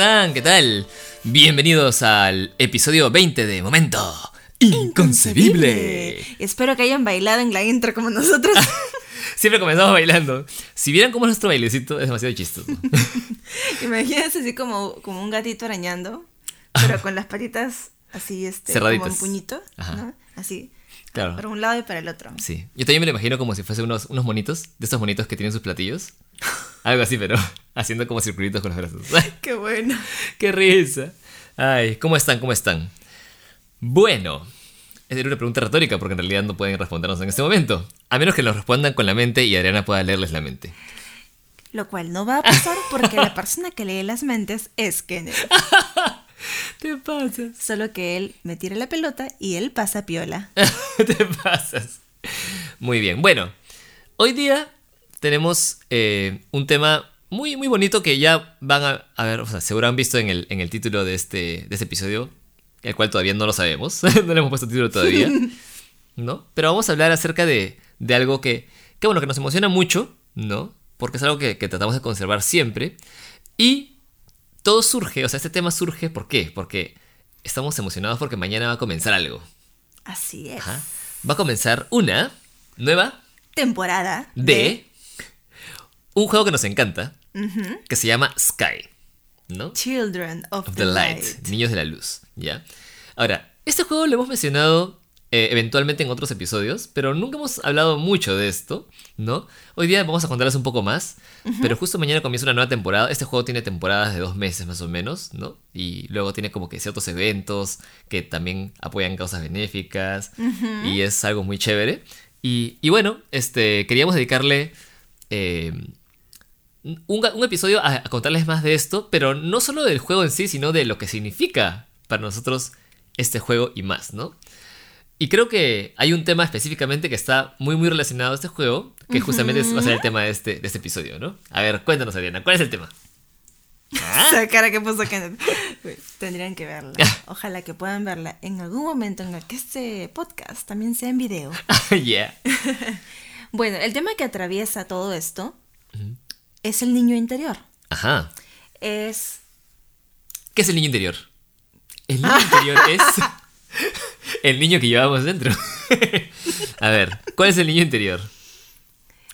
están? ¿Qué tal? Bienvenidos al episodio 20 de Momento Inconcebible. Espero que hayan bailado en la intro como nosotros. Siempre comenzamos bailando. Si vieran cómo es nuestro bailecito, es demasiado chistoso. Imagínense así como, como un gatito arañando, pero con las patitas así, este, como un puñito. ¿no? Así, Claro. para un lado y para el otro. Sí. Yo también me lo imagino como si fuese unos, unos monitos, de estos monitos que tienen sus platillos. Algo así, pero haciendo como circulitos con los brazos. ¡Ay, Qué bueno. ¡Qué risa! Ay, ¿cómo están? ¿Cómo están? Bueno, es una pregunta retórica porque en realidad no pueden respondernos en este momento. A menos que nos respondan con la mente y Adriana pueda leerles la mente. Lo cual no va a pasar porque la persona que lee las mentes es Kenneth. Te pasas. Solo que él me tira la pelota y él pasa piola. Te pasas. Muy bien. Bueno, hoy día tenemos eh, un tema muy, muy bonito que ya van a, a ver, o sea, seguro han visto en el, en el título de este, de este episodio, el cual todavía no lo sabemos. no le hemos puesto título todavía. ¿No? Pero vamos a hablar acerca de, de algo que, que, bueno, que nos emociona mucho, ¿no? Porque es algo que, que tratamos de conservar siempre. Y todo surge, o sea, este tema surge, ¿por qué? Porque estamos emocionados porque mañana va a comenzar algo. Así es. Ajá. Va a comenzar una nueva Temporada de un juego que nos encanta, que se llama Sky, ¿no? Children of, Of the, the Light, Light. Niños de la Luz, ¿ya? Ahora, este juego lo hemos mencionado eh, eventualmente en otros episodios, pero nunca hemos hablado mucho de esto, ¿no? Hoy día vamos a contarles un poco más, pero justo mañana comienza una nueva temporada. Este juego tiene temporadas de dos meses más o menos, ¿no? Y luego tiene como que ciertos eventos que también apoyan causas benéficas y es algo muy chévere. Y, y bueno, este, queríamos dedicarle... eh, un, un episodio a, a contarles más de esto, pero no solo del juego en sí, sino de lo que significa para nosotros este juego y más, ¿no? Y creo que hay un tema específicamente que está muy muy relacionado a este juego, que justamente va a ser el tema de este, de este episodio, ¿no? A ver, cuéntanos, Adriana, ¿cuál es el tema? Esa cara que puso Kenneth. Tendrían que verla. Ojalá que puedan verla en algún momento en el que este podcast también sea en video. yeah. Bueno, el tema que atraviesa todo esto es el niño interior. Ajá. Es ¿Qué es el niño interior? El niño interior es el niño que llevamos dentro. a ver, ¿cuál es el niño interior?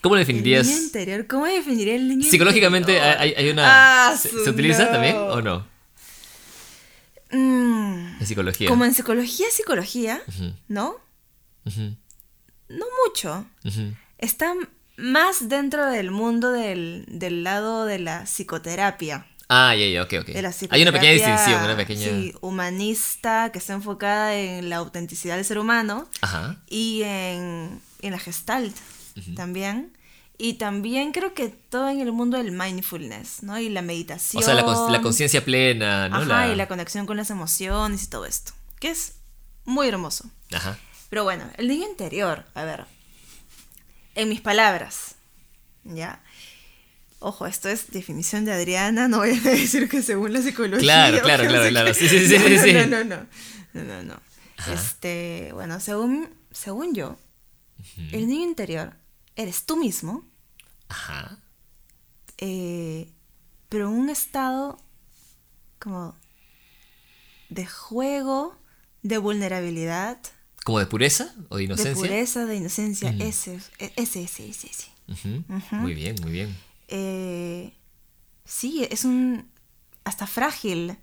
¿Cómo lo el definirías? niño interior. ¿Cómo definiría el niño Psicológicamente interior? hay, hay una... Ah, ¿Se, utiliza no. también o no? Mm, En psicología. como en psicología, psicología, ¿no? No mucho. Está más dentro del mundo del, del lado de la psicoterapia. Ah, ya, ya, ok, ok. la Hay una pequeña distinción, una pequeña... sí, humanista que está enfocada en la autenticidad del ser humano Ajá. y en, en la gestalt también. Y también creo que todo en el mundo del mindfulness, ¿no? Y la meditación. O sea, la conciencia plena, ¿no? Ajá, y la conexión con las emociones y todo esto. Que es muy hermoso. Ajá. Pero bueno, el niño interior, a ver, en mis palabras, ¿ya? Ojo, esto es definición de Adriana, no voy a decir que según la psicología. Claro, claro, claro, claro. Sí, sí, sí, no, sí, no. No, no, no, no. Este, bueno, según, según yo, el niño interior eres tú mismo, Ajá. eh, pero en un estado como de juego, de vulnerabilidad, ¿Como de pureza o de de inocencia? pureza, de inocencia, Ujú. ese, ese, ese, ese. Muy bien, muy bien. Eh, sí, es un hasta frágil,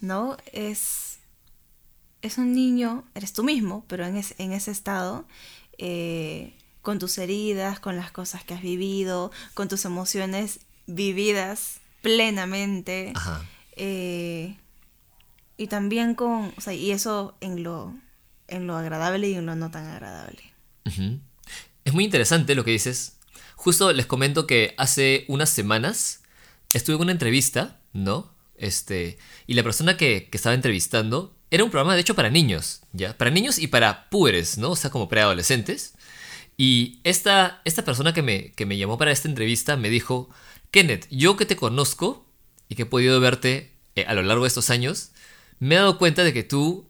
¿no? Es es un niño, eres tú mismo, pero en, es- en ese estado, eh, con tus heridas, con las cosas que has vivido, con tus emociones vividas plenamente, Ajá. eh, y también con, o sea, y eso en lo, en lo agradable y en lo no tan agradable. Es muy interesante lo que dices. Justo les comento que hace unas semanas estuve en una entrevista, ¿no? Este, y la persona que, que estaba entrevistando era un programa de hecho para niños, ¿ya? Para niños y para púberes, ¿no? O sea, como preadolescentes. Y esta, esta persona que me, que me llamó para esta entrevista me dijo, Kenneth, yo que te conozco y que he podido verte eh, a lo largo de estos años, me he dado cuenta de que tú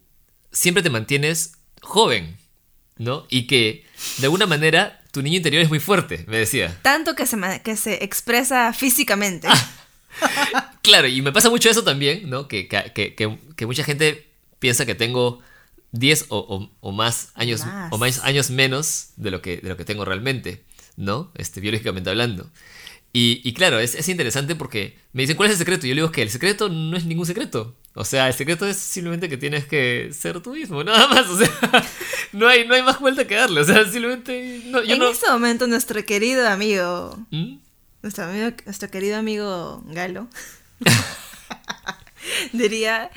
siempre te mantienes joven, ¿no? Y que de alguna manera tu niño interior es muy fuerte, me decía. Tanto que se, que se expresa físicamente. Claro, y me pasa mucho eso también, ¿no? Que, que, que, que mucha gente piensa que tengo 10 o, o, o más años Más. o más años menos de lo que, de lo que tengo realmente, ¿no? Este, biológicamente hablando. Y, y claro, es, es interesante porque me dicen, ¿cuál es el secreto? Y yo le digo que el secreto no es ningún secreto. O sea, el secreto es simplemente que tienes que ser tú mismo, nada más. O sea, no hay, no hay más vuelta que darle. O sea, simplemente... No, yo en no... este momento, nuestro querido amigo, ¿Mm? nuestro, amigo, nuestro querido amigo Galo, diría,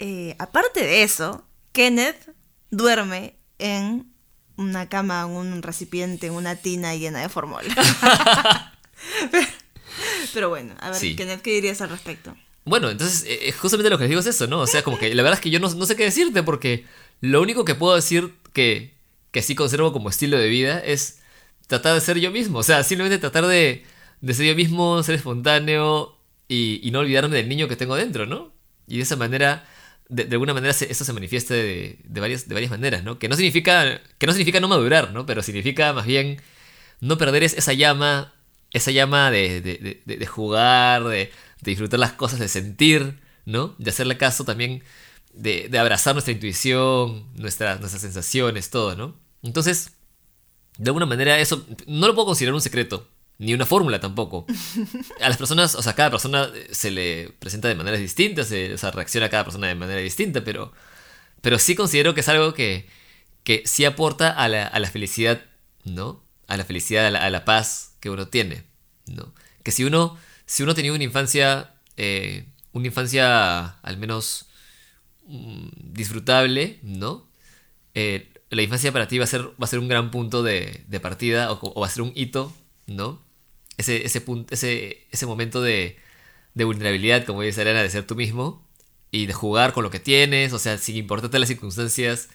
eh, aparte de eso, Kenneth duerme en una cama, en un recipiente, en una tina llena de formol. Pero bueno, a ver, Sí. Kenneth, ¿qué dirías al respecto? Bueno, entonces, eh, justamente lo que les digo es eso, ¿no? O sea, como que la verdad es que yo no, no sé qué decirte porque lo único que puedo decir que, que sí conservo como estilo de vida es tratar de ser yo mismo. O sea, simplemente tratar de, de ser yo mismo, ser espontáneo y, y no olvidarme del niño que tengo dentro, ¿no? Y de esa manera, de, de alguna manera, se- eso se manifiesta de, de varias, de varias maneras, ¿no? Que no significa, que no significa no madurar, ¿no? Pero significa más bien no perder es- esa llama, esa llama de- de jugar, de, de disfrutar las cosas, de sentir, ¿no? De hacerle caso también, de, de abrazar nuestra intuición, nuestra- nuestras sensaciones, todo, ¿no? Entonces, de alguna manera eso no lo puedo considerar un secreto, ni una fórmula tampoco. A las personas, o sea, cada persona eh, se le presenta de maneras distintas, eh, o sea, reacciona a cada persona de manera distinta, pero, pero sí considero que es algo que, que sí aporta a la, a la felicidad, ¿no? A la felicidad, a la, a la paz que uno tiene, ¿no? Que si uno, si uno tenía una infancia, eh, una infancia al menos mm, disfrutable, ¿no? Eh, la infancia para ti va a ser, va a ser un gran punto de, partida o, va a ser un hito, ¿no? Ese, ese, punto, ese, ese momento de, de vulnerabilidad, como dice Elena, de ser tú mismo y de jugar con lo que tienes, o sea, sin importarte las circunstancias,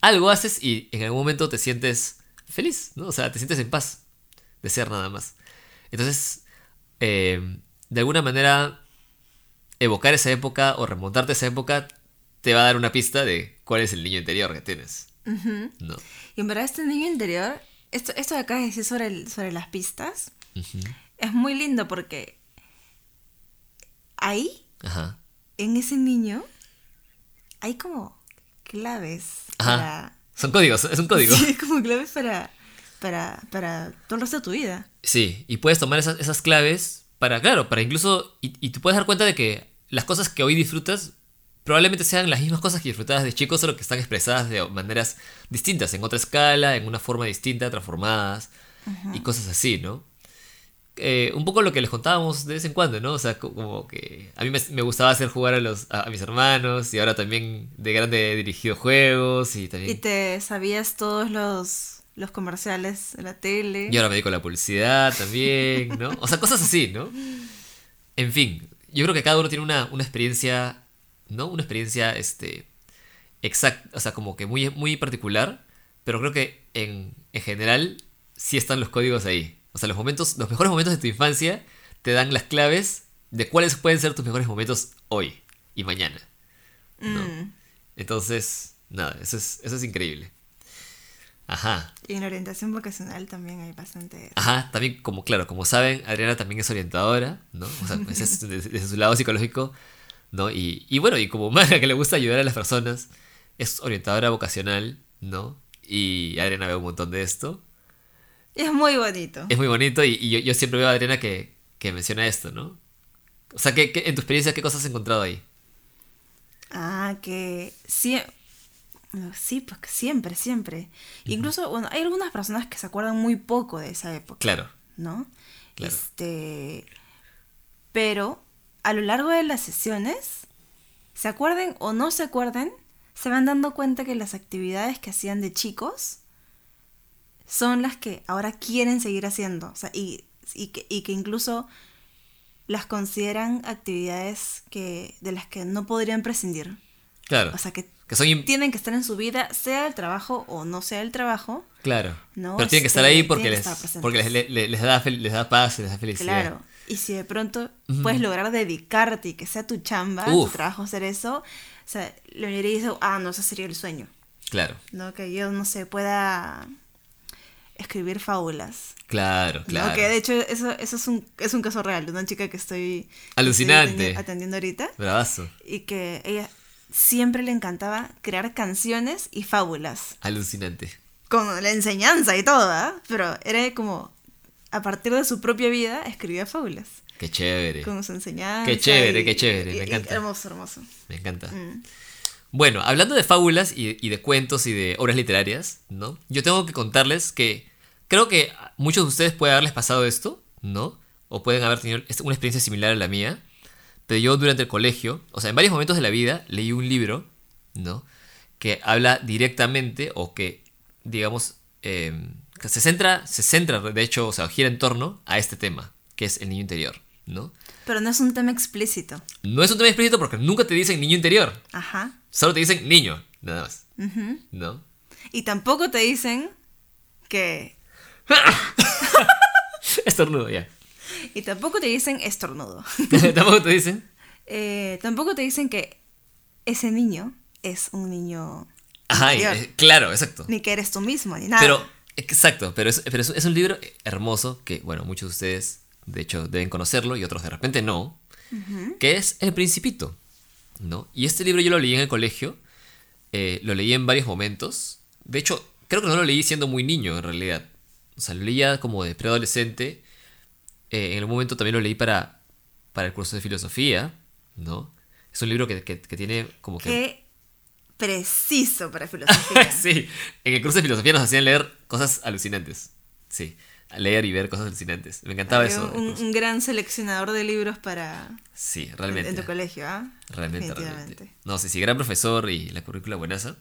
algo haces y en algún momento te sientes feliz, ¿no? O sea, te sientes en paz de ser nada más. Entonces, eh, de alguna manera, evocar esa época o remontarte a esa época te va a dar una pista de cuál es el niño interior que tienes. Y en verdad este niño interior, esto, esto de acá de decir sobre, el- sobre las pistas, es muy lindo porque ahí, Ajá. en ese niño, hay como claves Ajá. para... Son códigos, es un código. Sí, como claves para, para, para todo el resto de tu vida. Sí, y puedes tomar esas, esas claves para, claro, para incluso, y, y te puedes dar cuenta de que las cosas que hoy disfrutas probablemente sean las mismas cosas que disfrutabas de chico, solo que están expresadas de maneras distintas, en otra escala, en una forma distinta, transformadas, y cosas así, ¿no? Eh, un poco lo que les contábamos de vez en cuando, ¿no? O sea, co- como que a mí me, me gustaba hacer jugar a, los, a, a mis hermanos, y ahora también de grande he dirigido juegos, y también... Y te sabías todos los, los comerciales de la tele. Y ahora me dedico a la publicidad también, ¿no? O sea, cosas así, ¿no? En fin, yo creo que cada uno tiene una, una experiencia, ¿no? Una experiencia, este, exacta, o sea, como que muy, muy particular, pero creo que en, en general sí están los códigos ahí. O sea, los momentos, los mejores momentos de tu infancia te dan las claves de cuáles pueden ser tus mejores momentos hoy y mañana. ¿no? Mm. Entonces, nada, eso es, eso es increíble. Ajá. Y en la orientación vocacional también hay bastante... Ajá, también como, claro, como saben, Adriana también es orientadora, ¿no? O sea, desde, desde su lado psicológico, ¿no? Y, y bueno, y como maga que le gusta ayudar a las personas, es orientadora vocacional, ¿no? Y Adriana ve un montón de esto. Y es muy bonito. Es muy bonito y, y yo, yo siempre veo a Adriana que, que menciona esto, ¿no? O sea, ¿qué, qué- en tu experiencia, ¿qué cosas has encontrado ahí? Ah, que sí, sí, pues que siempre, siempre. Incluso, bueno, hay algunas personas que se acuerdan muy poco de esa época, Claro, ¿no? Claro. Este, pero a lo largo de las sesiones, se acuerden o no se acuerden, se van dando cuenta que las actividades que hacían de chicos son las que ahora quieren seguir haciendo. O sea, y, y que, y que incluso las consideran actividades que, de las que no podrían prescindir. claro. O sea, que que son... tienen que estar en su vida, sea el trabajo o no sea el trabajo. Claro. No, Pero tienen que estar ahí porque, les, estar porque les, les- da, les da paz, les da felicidad. Claro. Y si de pronto puedes lograr dedicarte y que sea tu chamba, Uf. tu trabajo hacer eso, o sea, la mayoría dice, ah, no, ese sería el sueño. Claro. ¿No? Que yo, no sé, pueda escribir fábulas. Claro, ¿no? claro. Que de hecho eso, eso es, un, es un caso real de una chica que estoy, que estoy Alucinante. atendi- atendiendo ahorita Bravazo. y que ella siempre le encantaba crear canciones y fábulas Alucinante. con la enseñanza y todo, ¿ah? pero era como a partir de su propia vida escribía fábulas Qué chévere. con su enseñanza. Qué chévere, y- qué chévere, me y- encanta. hermoso, hermoso. Me encanta. Mm. Bueno, hablando de fábulas y, y de cuentos y de obras literarias, ¿no? Yo tengo que contarles que creo que muchos de ustedes puede haberles pasado esto, ¿no? O pueden haber tenido una experiencia similar a la mía. Pero yo durante el colegio, o sea, en varios momentos de la vida, leí un libro, ¿no? Que habla directamente o que, digamos, eh, que se centra, se centra, de hecho, o sea, gira en torno a este tema, que es el niño interior, ¿no? Pero no es un tema explícito. No es un tema explícito porque nunca te dicen niño interior, Ajá. solo te dicen niño, nada más, Ujú. ¿no? Y tampoco te dicen que... Estornudo, ya. Y tampoco te dicen estornudo. Tampoco te dicen. Eh, tampoco te dicen que ese niño es un niño Ajá, eh, claro, exacto. Ni que eres tú mismo, ni nada. Pero, exacto, pero, es, pero es, es un libro hermoso que, bueno, muchos de ustedes, de hecho, deben conocerlo y otros de repente no, que es El Principito, ¿no? Y este libro yo lo leí en el colegio, eh, lo leí en varios momentos, de hecho, creo que no lo leí siendo muy niño en realidad, o sea, lo leía como de preadolescente, eh, en algún momento también lo leí para, para el curso de filosofía, ¿no? Es un libro que, que- que tiene como que... Qué preciso para filosofía. sí, en el curso de filosofía nos hacían leer cosas alucinantes. Sí, leer y ver cosas alucinantes. Me encantaba Había eso. Un, gran seleccionador de libros para... Sí, En, realmente. en tu colegio, ¿ah? Realmente, realmente. No, sí, sí, gran profesor y la currícula buenaza.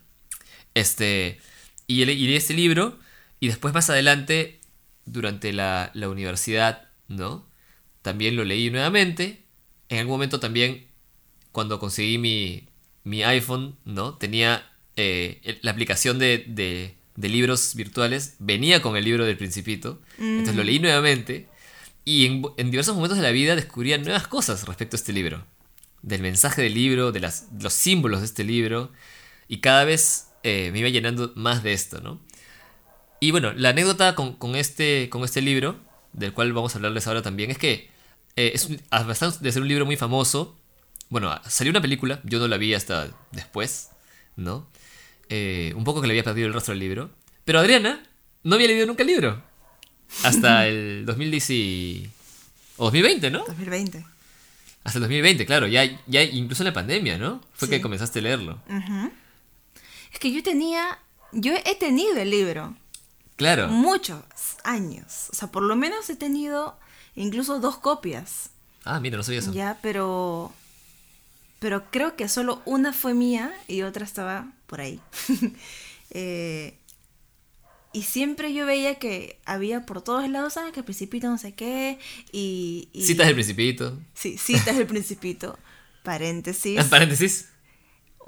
Este, y, le- y leí este libro y después más adelante, durante la, la universidad, ¿no? También lo leí nuevamente. En algún momento también, cuando conseguí mi, mi iPhone, ¿no? Tenía eh, la aplicación de, de- de libros virtuales, venía con el libro del Principito. Entonces lo leí nuevamente. Y en, en diversos momentos de la vida descubría nuevas cosas respecto a este libro. Del mensaje del libro, de las, los símbolos de este libro. Y cada vez eh, me iba llenando más de esto, ¿no? Y bueno, la anécdota con, con este, con este libro, del cual vamos a hablarles ahora también, es que eh, es un- a pesar de ser un libro muy famoso, bueno, salió una película, yo no la vi hasta después, ¿no? Eh, un poco que le había perdido el rastro al libro. Pero Adriana no había leído nunca el libro. Hasta el 2010 y- o 2020, ¿no? 2020. Hasta el 2020, claro, ya, ya incluso en la pandemia, ¿no? Fue Sí. que comenzaste a leerlo. Es que yo tenía... Yo he tenido el libro Claro. muchos años. O sea, por lo menos he tenido incluso dos copias. Ah, mira, no sabía eso. Ya, pero. Pero creo que solo una fue mía y otra estaba por ahí. Eh, y siempre yo veía que había por todos lados, ah, que el principito no sé qué. Y. y- Citas del Principito. Sí, citas del principito. Paréntesis. Paréntesis.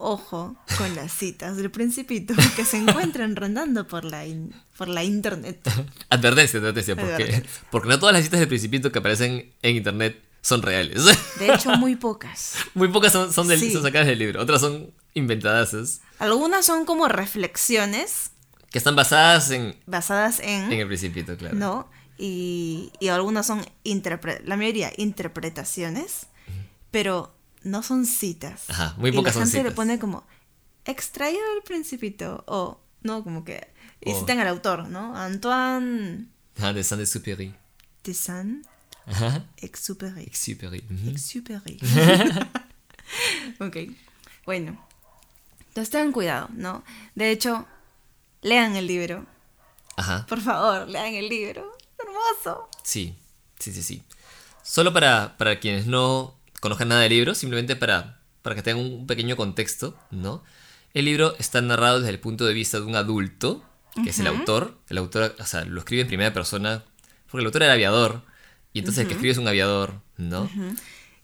Ojo con las citas del principito que se encuentran rondando por la, in- por la internet. Advertencia, advertencia, porque, Advertencia. porque no todas las citas del Principito que aparecen en internet son reales. De hecho, muy pocas. Muy pocas son, son, del- Sí. son sacadas del libro, otras son inventadas, Algunas son como reflexiones que están basadas en, basadas en... en el Principito, claro. ¿no? Y, y algunas son, interpre- la mayoría, interpretaciones, pero no son citas. Ajá, muy y pocas la son gente le citas. pone como, extraído del principito, o, no, como que, y O- citan al autor, ¿no? Antoine Ajá, de Saint-Exupéry. de. Saint-Exupéry. Exupéry. Exupéry. ok, bueno. Entonces tengan cuidado, ¿no? De hecho, lean el libro. Ajá. Por favor, lean el libro. Hermoso. Sí, sí, sí, sí. Solo para, para quienes no conozcan nada del libro, simplemente para, para que tengan un pequeño contexto, ¿no? El libro está narrado desde el punto de vista de un adulto, que es el autor. El autor, o sea, lo escribe en primera persona, porque el autor era aviador, y entonces el que escribe es un aviador, ¿no?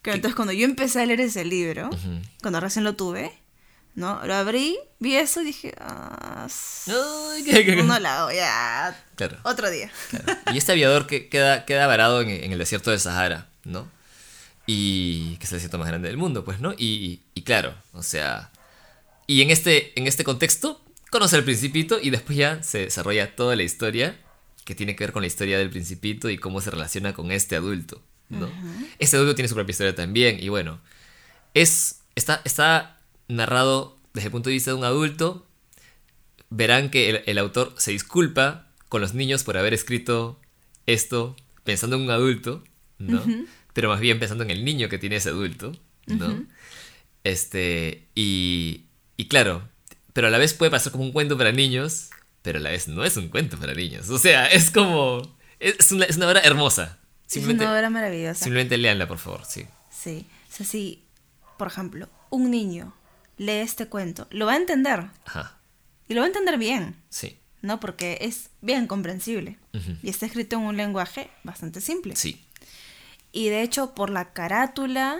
Claro, entonces cuando yo empecé a leer ese libro, cuando recién lo tuve, ¿no? Lo abrí, vi eso y dije, ah, s- Ay, qué- qué- no la hago, ya. Claro. Otro día. Claro. Y este aviador que queda, queda varado en, en el desierto del Sahara, ¿no? Y que es el desierto más grande del mundo, pues, ¿no? Y, y claro, o sea... Y en este, en este contexto, conoce al principito y después ya se desarrolla toda la historia que tiene que ver con la historia del principito y cómo se relaciona con este adulto, ¿no? Este adulto tiene su propia historia también y bueno, es, está, está narrado desde el punto de vista de un adulto. Verán que el, el autor se disculpa con los niños por haber escrito esto pensando en un adulto, ¿no? Pero más bien pensando en el niño que tiene ese adulto, ¿no? Este, y, y claro, pero a la vez puede pasar como un cuento para niños, pero a la vez no es un cuento para niños. O sea, es como, es una, es una obra hermosa. Es una obra maravillosa. Simplemente léanla, por favor, sí. Sí, o sea, si, por ejemplo, un niño lee este cuento, lo va a entender. Ajá, Y lo va a entender bien, sí, ¿no? Porque es bien comprensible. Y está escrito en un lenguaje bastante simple. sí. Y de hecho, por la carátula,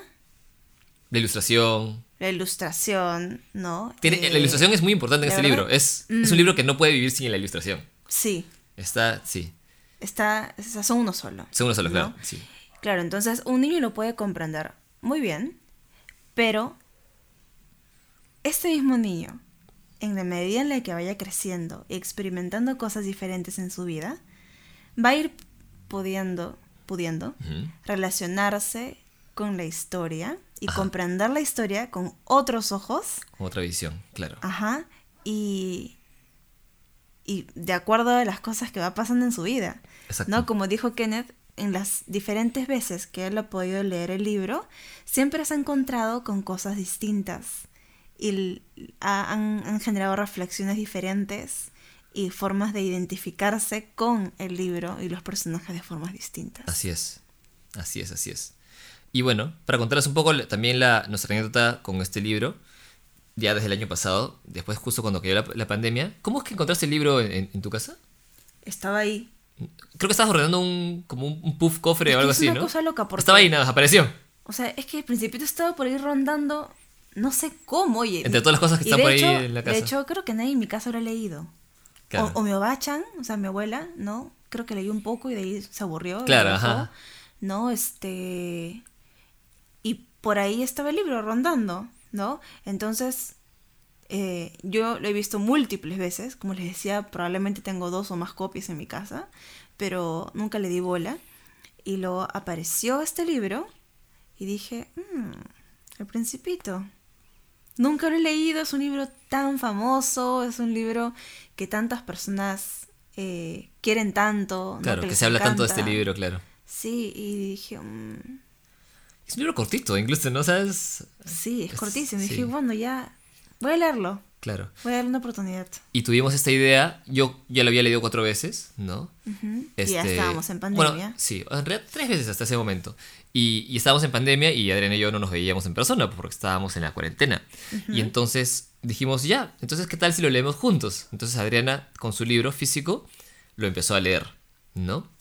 La ilustración. la ilustración, ¿no? Tiene, Eh, la ilustración es muy importante en este verdad, libro. Es, es un mm. libro que no puede vivir sin la ilustración. Sí, Está, sí. está, son uno solo. Son uno solo, ¿no? claro. Sí. Claro, entonces un niño lo puede comprender muy bien, pero este mismo niño, en la medida en la que vaya creciendo y experimentando cosas diferentes en su vida, va a ir pudiendo, pudiendo relacionarse con la historia y Ajá. comprender la historia con otros ojos, Con otra visión, claro. ajá, y, y de acuerdo a las cosas que va pasando en su vida. Exacto. ¿no? Como dijo Kenneth, en las diferentes veces que él ha podido leer el libro, siempre se ha encontrado con cosas distintas y ha- han, han generado reflexiones diferentes y formas de identificarse con el libro y los personajes de formas distintas. Así es. Así es, así es. Y bueno, para contarles un poco también la, nuestra anécdota con este libro, ya desde el año pasado, después justo cuando cayó la, la pandemia, ¿cómo es que encontraste el libro en, tu casa? Estaba ahí. Creo que estabas ordenando un, como un, un puff cofre Es o algo es así, una ¿no? cosa loca porque- Estaba ahí, nada, apareció. O sea, es que al principio estaba por ahí rondando, no sé cómo, oye. Entre todas las cosas que están por ahí en la casa. De hecho, creo que nadie en mi casa lo ha leído. Claro. O, o mi obachan, o sea, mi abuela, ¿no? Creo que leyó un poco y de ahí se aburrió. Claro, dejó, ajá. ¿No? Este. Y por ahí estaba el libro rondando, ¿no? Entonces, eh, yo lo he visto múltiples veces. Como les decía, probablemente tengo dos o más copias en mi casa, pero nunca le di bola. Y luego apareció este libro y dije, "Mm, El Principito. Nunca lo he leído, es un libro tan famoso, es un libro que tantas personas eh, quieren tanto. ¿no? Claro, que se habla tanto de este libro, claro. Sí, y dije, "Mm, Es un libro cortito, incluso, ¿no? ¿Sabes? sí, es, Es- cortísimo. Sí. dije, bueno, ya, voy a leerlo, Claro. voy a darle una oportunidad. Y tuvimos esta idea, yo ya lo había leído cuatro veces, ¿no? Este, Y ya estábamos en pandemia. Bueno, sí, en realidad tres veces hasta ese momento. Y, y estábamos en pandemia y Adriana y yo no nos veíamos en persona porque estábamos en la cuarentena. Y entonces dijimos, ya, entonces ¿qué tal si lo leemos juntos? Entonces Adriana, con su libro físico, lo empezó a leer, ¿no?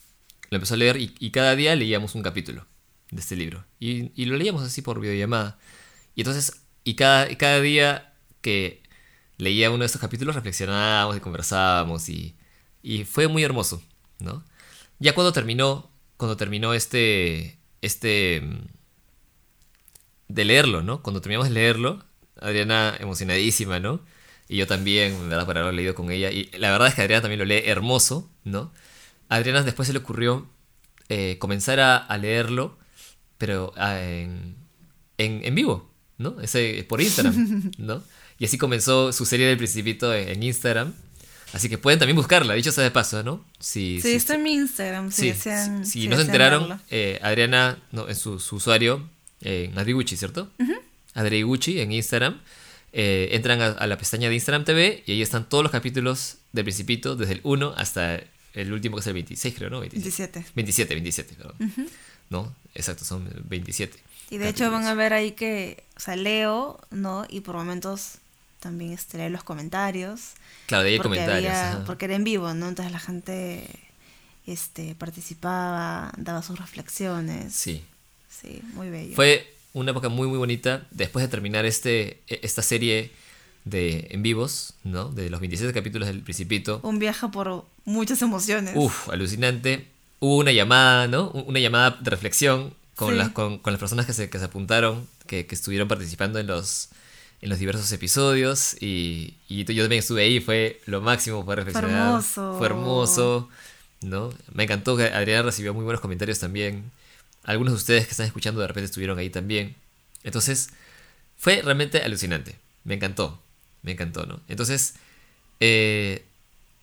Lo empezó a leer y, y cada día leíamos un capítulo de este libro. Y, y lo leíamos así por videollamada. Y entonces, y cada, cada día que leía uno de estos capítulos reflexionábamos y conversábamos y, y fue muy hermoso, ¿no? Ya cuando terminó, cuando terminó este, este, de leerlo, ¿no? Cuando terminamos de leerlo, Adriana emocionadísima, ¿no? Y yo también, verdad, por haberlo leído con ella. Y la verdad es que Adriana también lo lee hermoso, ¿no? A Adriana después se le ocurrió eh, comenzar a, a leerlo, pero ah, en, en, en vivo, ¿no? Ese, por Instagram, ¿no? Y así comenzó su serie del Principito en, en Instagram. Así que pueden también buscarla, dicho sea de paso, ¿no? Si, Sí, si- está en mi Instagram. Si desean- si si no se enteraron, eh, Adriana, no, en su, su usuario, eh, Adriguchi, ¿cierto? Adriguchi en Instagram. eh, entran a, a la pestaña de Instagram TV y ahí están todos los capítulos del Principito, desde el 1 hasta el último que es el 26, creo, ¿no? 27. 27, 27, perdón. ¿No? Exacto, son 27. Y de hecho van a ver ahí que, o sea, leo, ¿no? Y por momentos también este, leo los comentarios. Claro, de ahí porque comentarios. había- porque era en vivo, ¿no? Entonces la gente este, participaba, daba sus reflexiones. Sí. Sí, muy bello. Fue una época muy muy bonita después de terminar este e- esta serie de en vivos, ¿no? De los 27 capítulos del Principito. Un viaje por muchas emociones. Uf, alucinante. Hubo una llamada, ¿no? Una llamada de reflexión con, Sí. las, con, con las personas que se, que se apuntaron, que, que estuvieron participando en los, en los diversos episodios. Y, y yo también estuve ahí, fue lo máximo poder reflexionar. hermoso. Fue hermoso, ¿no? Me encantó que Adriana recibió muy buenos comentarios también. Algunos de ustedes que están escuchando de repente estuvieron ahí también. Entonces, fue realmente alucinante. Me encantó. Me encantó, ¿no? Entonces, eh,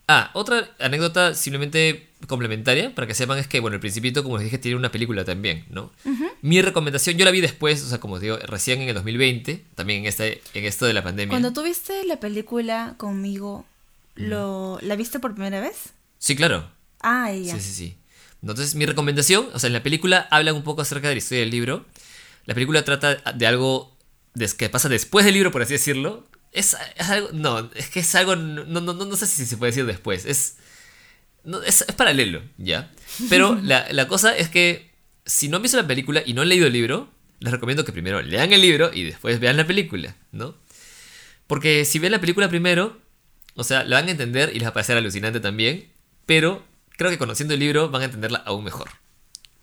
Ah, otra anécdota simplemente complementaria para que sepan es que, bueno, El Principito, como les dije, tiene una película también, ¿no? Mi recomendación, yo la vi después, o sea, como digo, recién en el 2020, también en, este, en esto de la pandemia. Cuando tú viste la película conmigo, ¿lo, ¿la viste por primera vez? Sí, claro. Ah, ya. Sí, sí, sí. Entonces, mi recomendación, o sea, en la película habla un poco acerca de la historia del libro. La película trata de algo que pasa después del libro, por así decirlo, es, algo. No, es que es algo. No, no, no, sé si se puede decir después. Es. Es, paralelo, ¿ya? Pero la, cosa es que. Si no han visto la película y no han leído el libro, les recomiendo que primero lean el libro y después vean la película, ¿no? Porque si ven la película primero, o sea, la van a entender y les va a parecer alucinante también, pero creo que conociendo el libro van a entenderla aún mejor.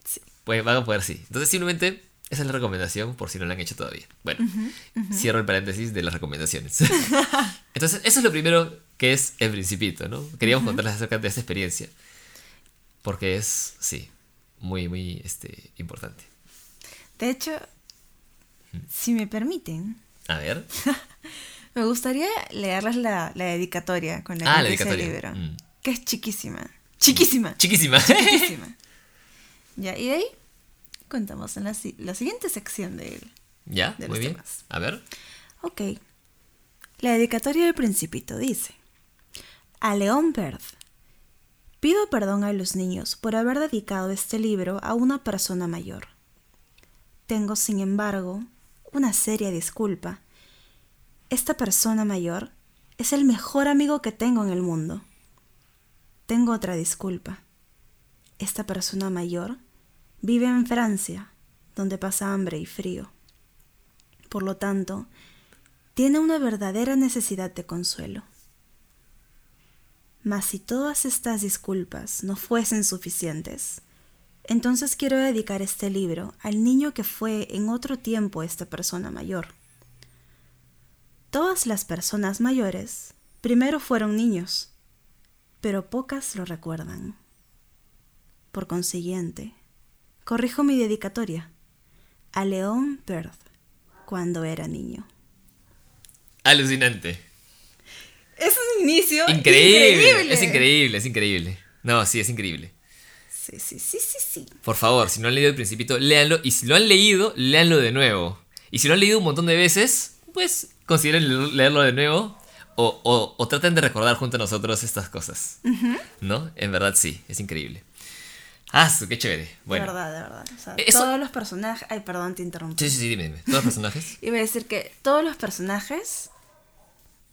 Sí. Pues van a poder sí. Entonces simplemente esa es la recomendación por si no la han hecho todavía. Bueno, cierro el paréntesis de las recomendaciones. Entonces, eso es lo primero que es el principito, ¿no? Queríamos contarles acerca de esta experiencia. Porque es, sí, muy, muy este, importante. De hecho, si me permiten. A ver. me gustaría leerles la, dedicatoria con la ah, que el libro. Mm. Que es chiquísima. Chiquísima. Chiquísima. Chiquísima. ya, y de ahí contamos en la, siguiente sección de él. Ya, muy bien. A ver. Ok. La dedicatoria del Principito dice: A León Berth. Pido perdón a los niños por haber dedicado este libro a una persona mayor. Tengo, sin embargo, una seria disculpa. Esta persona mayor es el mejor amigo que tengo en el mundo. Tengo otra disculpa. Esta persona mayor Vive en Francia, donde pasa hambre y frío. Por lo tanto, tiene una verdadera necesidad de consuelo. Mas si todas estas disculpas no fuesen suficientes, entonces quiero dedicar este libro al niño que fue en otro tiempo esta persona mayor. Todas las personas mayores primero fueron niños, pero pocas lo recuerdan. Por consiguiente, Corrijo mi dedicatoria. A León Perth, cuando era niño. Alucinante. Es un inicio increíble. Es increíble, es increíble. No, sí, es increíble. Sí, sí, sí, sí, sí. Por favor, si no han leído el principito, léanlo. Y si lo han leído, léanlo de nuevo. Y si lo han leído un montón de veces, pues consideren leerlo de nuevo. O, traten de recordar junto a nosotros estas cosas. ¿No? En verdad sí, es increíble. Ah, qué chévere. Bueno. De verdad, de verdad. Todos los personajes. Ay, perdón, te interrumpí. Sí, sí, sí, dime, dime. Todos los personajes. Iba a decir que todos los personajes.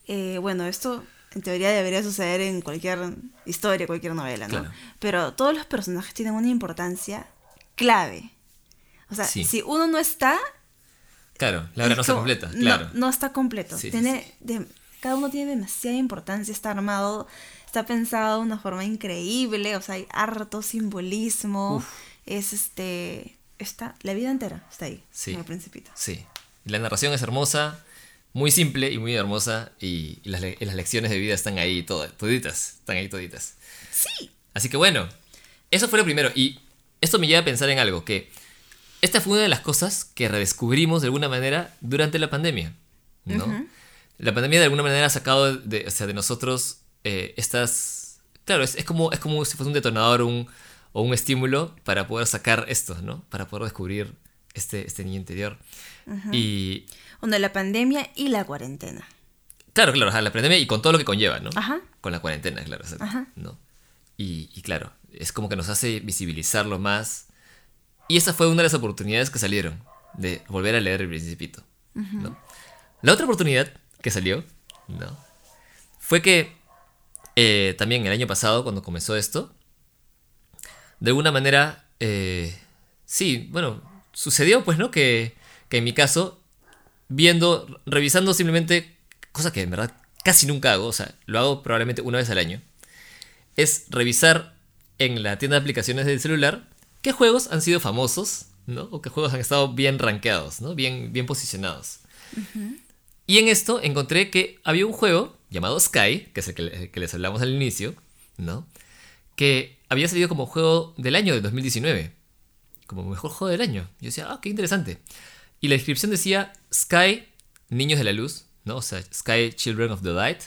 Eh, bueno, esto en teoría debería suceder en cualquier historia, cualquier novela, ¿no? Pero todos los personajes tienen una importancia clave. O sea, si uno no está. Claro, la obra no está completa, claro. No, está completo. tiene cada uno tiene demasiada importancia, está armado está pensado de una forma increíble, o sea, hay harto simbolismo, es este, está, la vida entera está ahí, sí, en el principito. Sí, la narración es hermosa, muy simple y muy hermosa, y, las, lecciones de vida están ahí todas, toditas, están ahí toditas. Sí. Así que bueno, eso fue lo primero, y esto me lleva a pensar en algo, que esta fue una de las cosas que redescubrimos de alguna manera durante la pandemia, ¿no? La pandemia de alguna manera ha sacado de, o sea, de nosotros eh, estas... Claro, es, como, es como si fuese un detonador un, o un estímulo para poder sacar esto, ¿no? Para poder descubrir este, este niño interior. Y... Donde la pandemia y la cuarentena. Claro, claro, la pandemia y con todo lo que conlleva, ¿no? Ajá. Con la cuarentena, claro. ¿no? Y, y, claro, es como que nos hace visibilizarlo más. Y esa fue una de las oportunidades que salieron de volver a leer El Principito. ¿no? La otra oportunidad que salió, ¿no? Fue que eh, también el año pasado, cuando comenzó esto, de alguna manera, eh, sí, bueno, sucedió pues, ¿no? Que, que en mi caso, viendo, revisando simplemente, cosa que en verdad casi nunca hago, o sea, lo hago probablemente una vez al año, es revisar en la tienda de aplicaciones del celular qué juegos han sido famosos, ¿no? O qué juegos han estado bien rankeados, ¿no? Bien, bien posicionados. Y en esto encontré que había un juego llamado Sky, que es el que, les hablamos al inicio, ¿no? Que había salido como juego del año de 2019. Como mejor juego del año. Yo decía, ah, qué interesante. Y la descripción decía Sky, Niños de la Luz, ¿no? O sea, Sky, Children of the Light.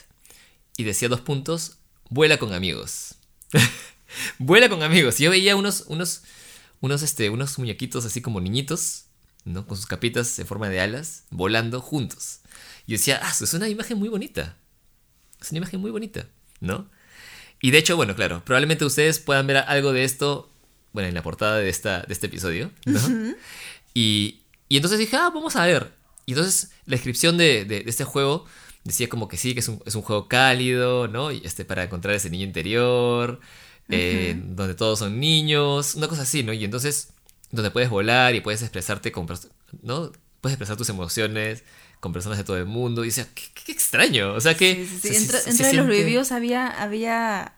Y decía dos puntos, vuela con amigos. vuela con amigos. Y yo veía unos, unos, unos, este, unos muñequitos así como niñitos, ¿no? Con sus capitas en forma de alas, volando juntos. Y decía, ah, es una imagen muy bonita. Es una imagen muy bonita, ¿no? Y de hecho, bueno, claro, probablemente ustedes puedan ver algo de esto, bueno, en la portada de, esta, de este episodio, ¿no? y, y entonces dije, ah, vamos a ver. Y entonces la descripción de, de, este juego decía como que sí, que es un, es un, juego cálido, ¿no? Y este, para encontrar ese niño interior, eh, donde todos son niños, una cosa así, ¿no? Y entonces, donde puedes volar y puedes expresarte con, ¿no? Puedes expresar tus emociones con personas de todo el mundo. Y decía, qué, qué extraño. O sea que... Sí, entre, los reviews había, había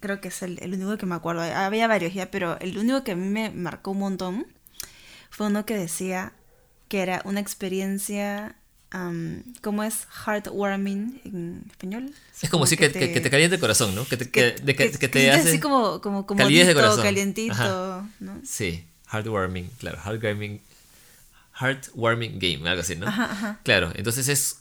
creo que es el, el, único que me acuerdo. Había varios ya, pero el único que a mí me marcó un montón fue uno que decía que era una experiencia, um, ¿cómo es? Heartwarming en español. Es como, si que, te, que, te caliente el corazón, ¿no? Que te, que, te hace... Así como, como, como de corazón. calientito, ¿no? Sí, heartwarming, claro, heartwarming, heartwarming game, algo así, ¿no? Ajá, ajá. Claro, entonces es...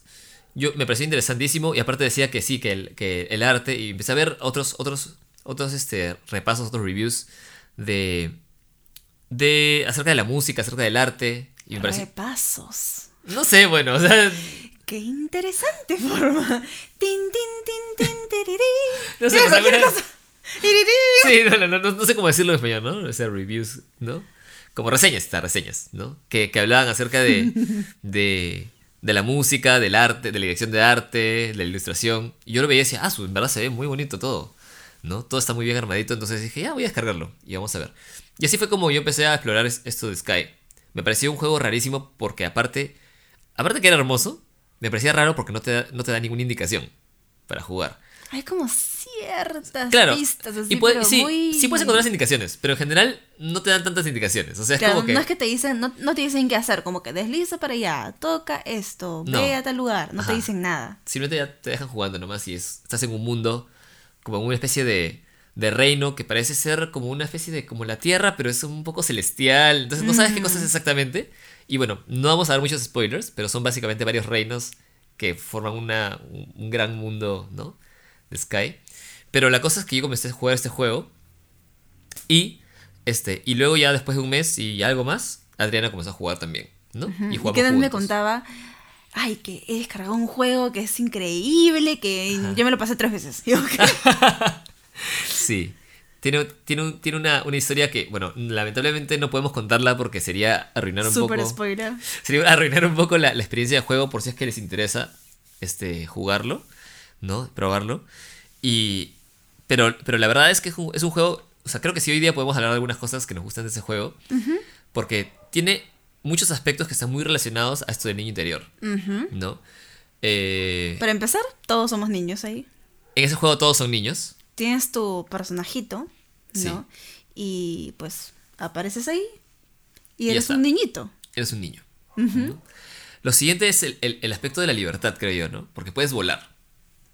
Yo me pareció interesantísimo y aparte decía que sí, que el, que el arte, y empecé a ver otros, otros, otros este, repasos, otros reviews de de acerca de la música, acerca del arte. Y me Repasos. No sé, bueno, o sea... Qué interesante forma. Tin, tin, tin, tin, No sé, cosa. Sí, no, no, no, no, sé cómo decirlo en español, ¿no? O sea, reviews, ¿no? Como reseñas, estas reseñas, ¿no? Que, que hablaban acerca de, de, de, la música, del arte, de la dirección de arte, de la ilustración. Y yo lo veía y decía, ah, en verdad se ve muy bonito todo, ¿no? Todo está muy bien armadito, entonces dije, ya voy a descargarlo y vamos a ver. Y así fue como yo empecé a explorar esto de Sky. Me pareció un juego rarísimo porque aparte, aparte que era hermoso, me parecía raro porque no te da, no te da ninguna indicación para jugar. Hay como ciertas pistas así, y sí, sí puedes encontrar las indicaciones, pero en general no te dan tantas indicaciones. O sea, es como que... No es que te dicen, no, te dicen qué hacer, como que desliza para allá, toca esto, ve a tal lugar, no te dicen nada. Simplemente ya te dejan jugando nomás y es, estás en un mundo como una especie de de reino que parece ser como una especie de como la tierra, pero es un poco celestial. Entonces no sabes qué cosa es exactamente. Y bueno, no vamos a dar muchos spoilers, pero son básicamente varios reinos que forman una, un gran mundo, ¿no? De Sky. Pero la cosa es que yo comencé a jugar este juego y este y luego ya después de un mes y algo más, Adriana comenzó a jugar también, ¿no? Y jugamos Y me contaba ay, que he descargado un juego que es increíble, que yo me lo pasé tres veces. Sí. Tiene, tiene, tiene una, historia que, bueno, lamentablemente no podemos contarla porque sería arruinar un Super poco. spoiler. Sería arruinar un poco la, experiencia de juego por si es que les interesa este, jugarlo, ¿no? Probarlo. Y. Pero, pero la verdad es que es un, juego. O sea, creo que sí hoy día podemos hablar de algunas cosas que nos gustan de ese juego. Porque tiene muchos aspectos que están muy relacionados a esto del niño interior. ¿No? Eh, Para empezar, todos somos niños ahí. En ese juego todos son niños tienes tu personajito, ¿no? Y pues apareces ahí y, eres un niñito. Eres un niño. Lo siguiente es el, aspecto de la libertad, creo yo, ¿no? Porque puedes volar.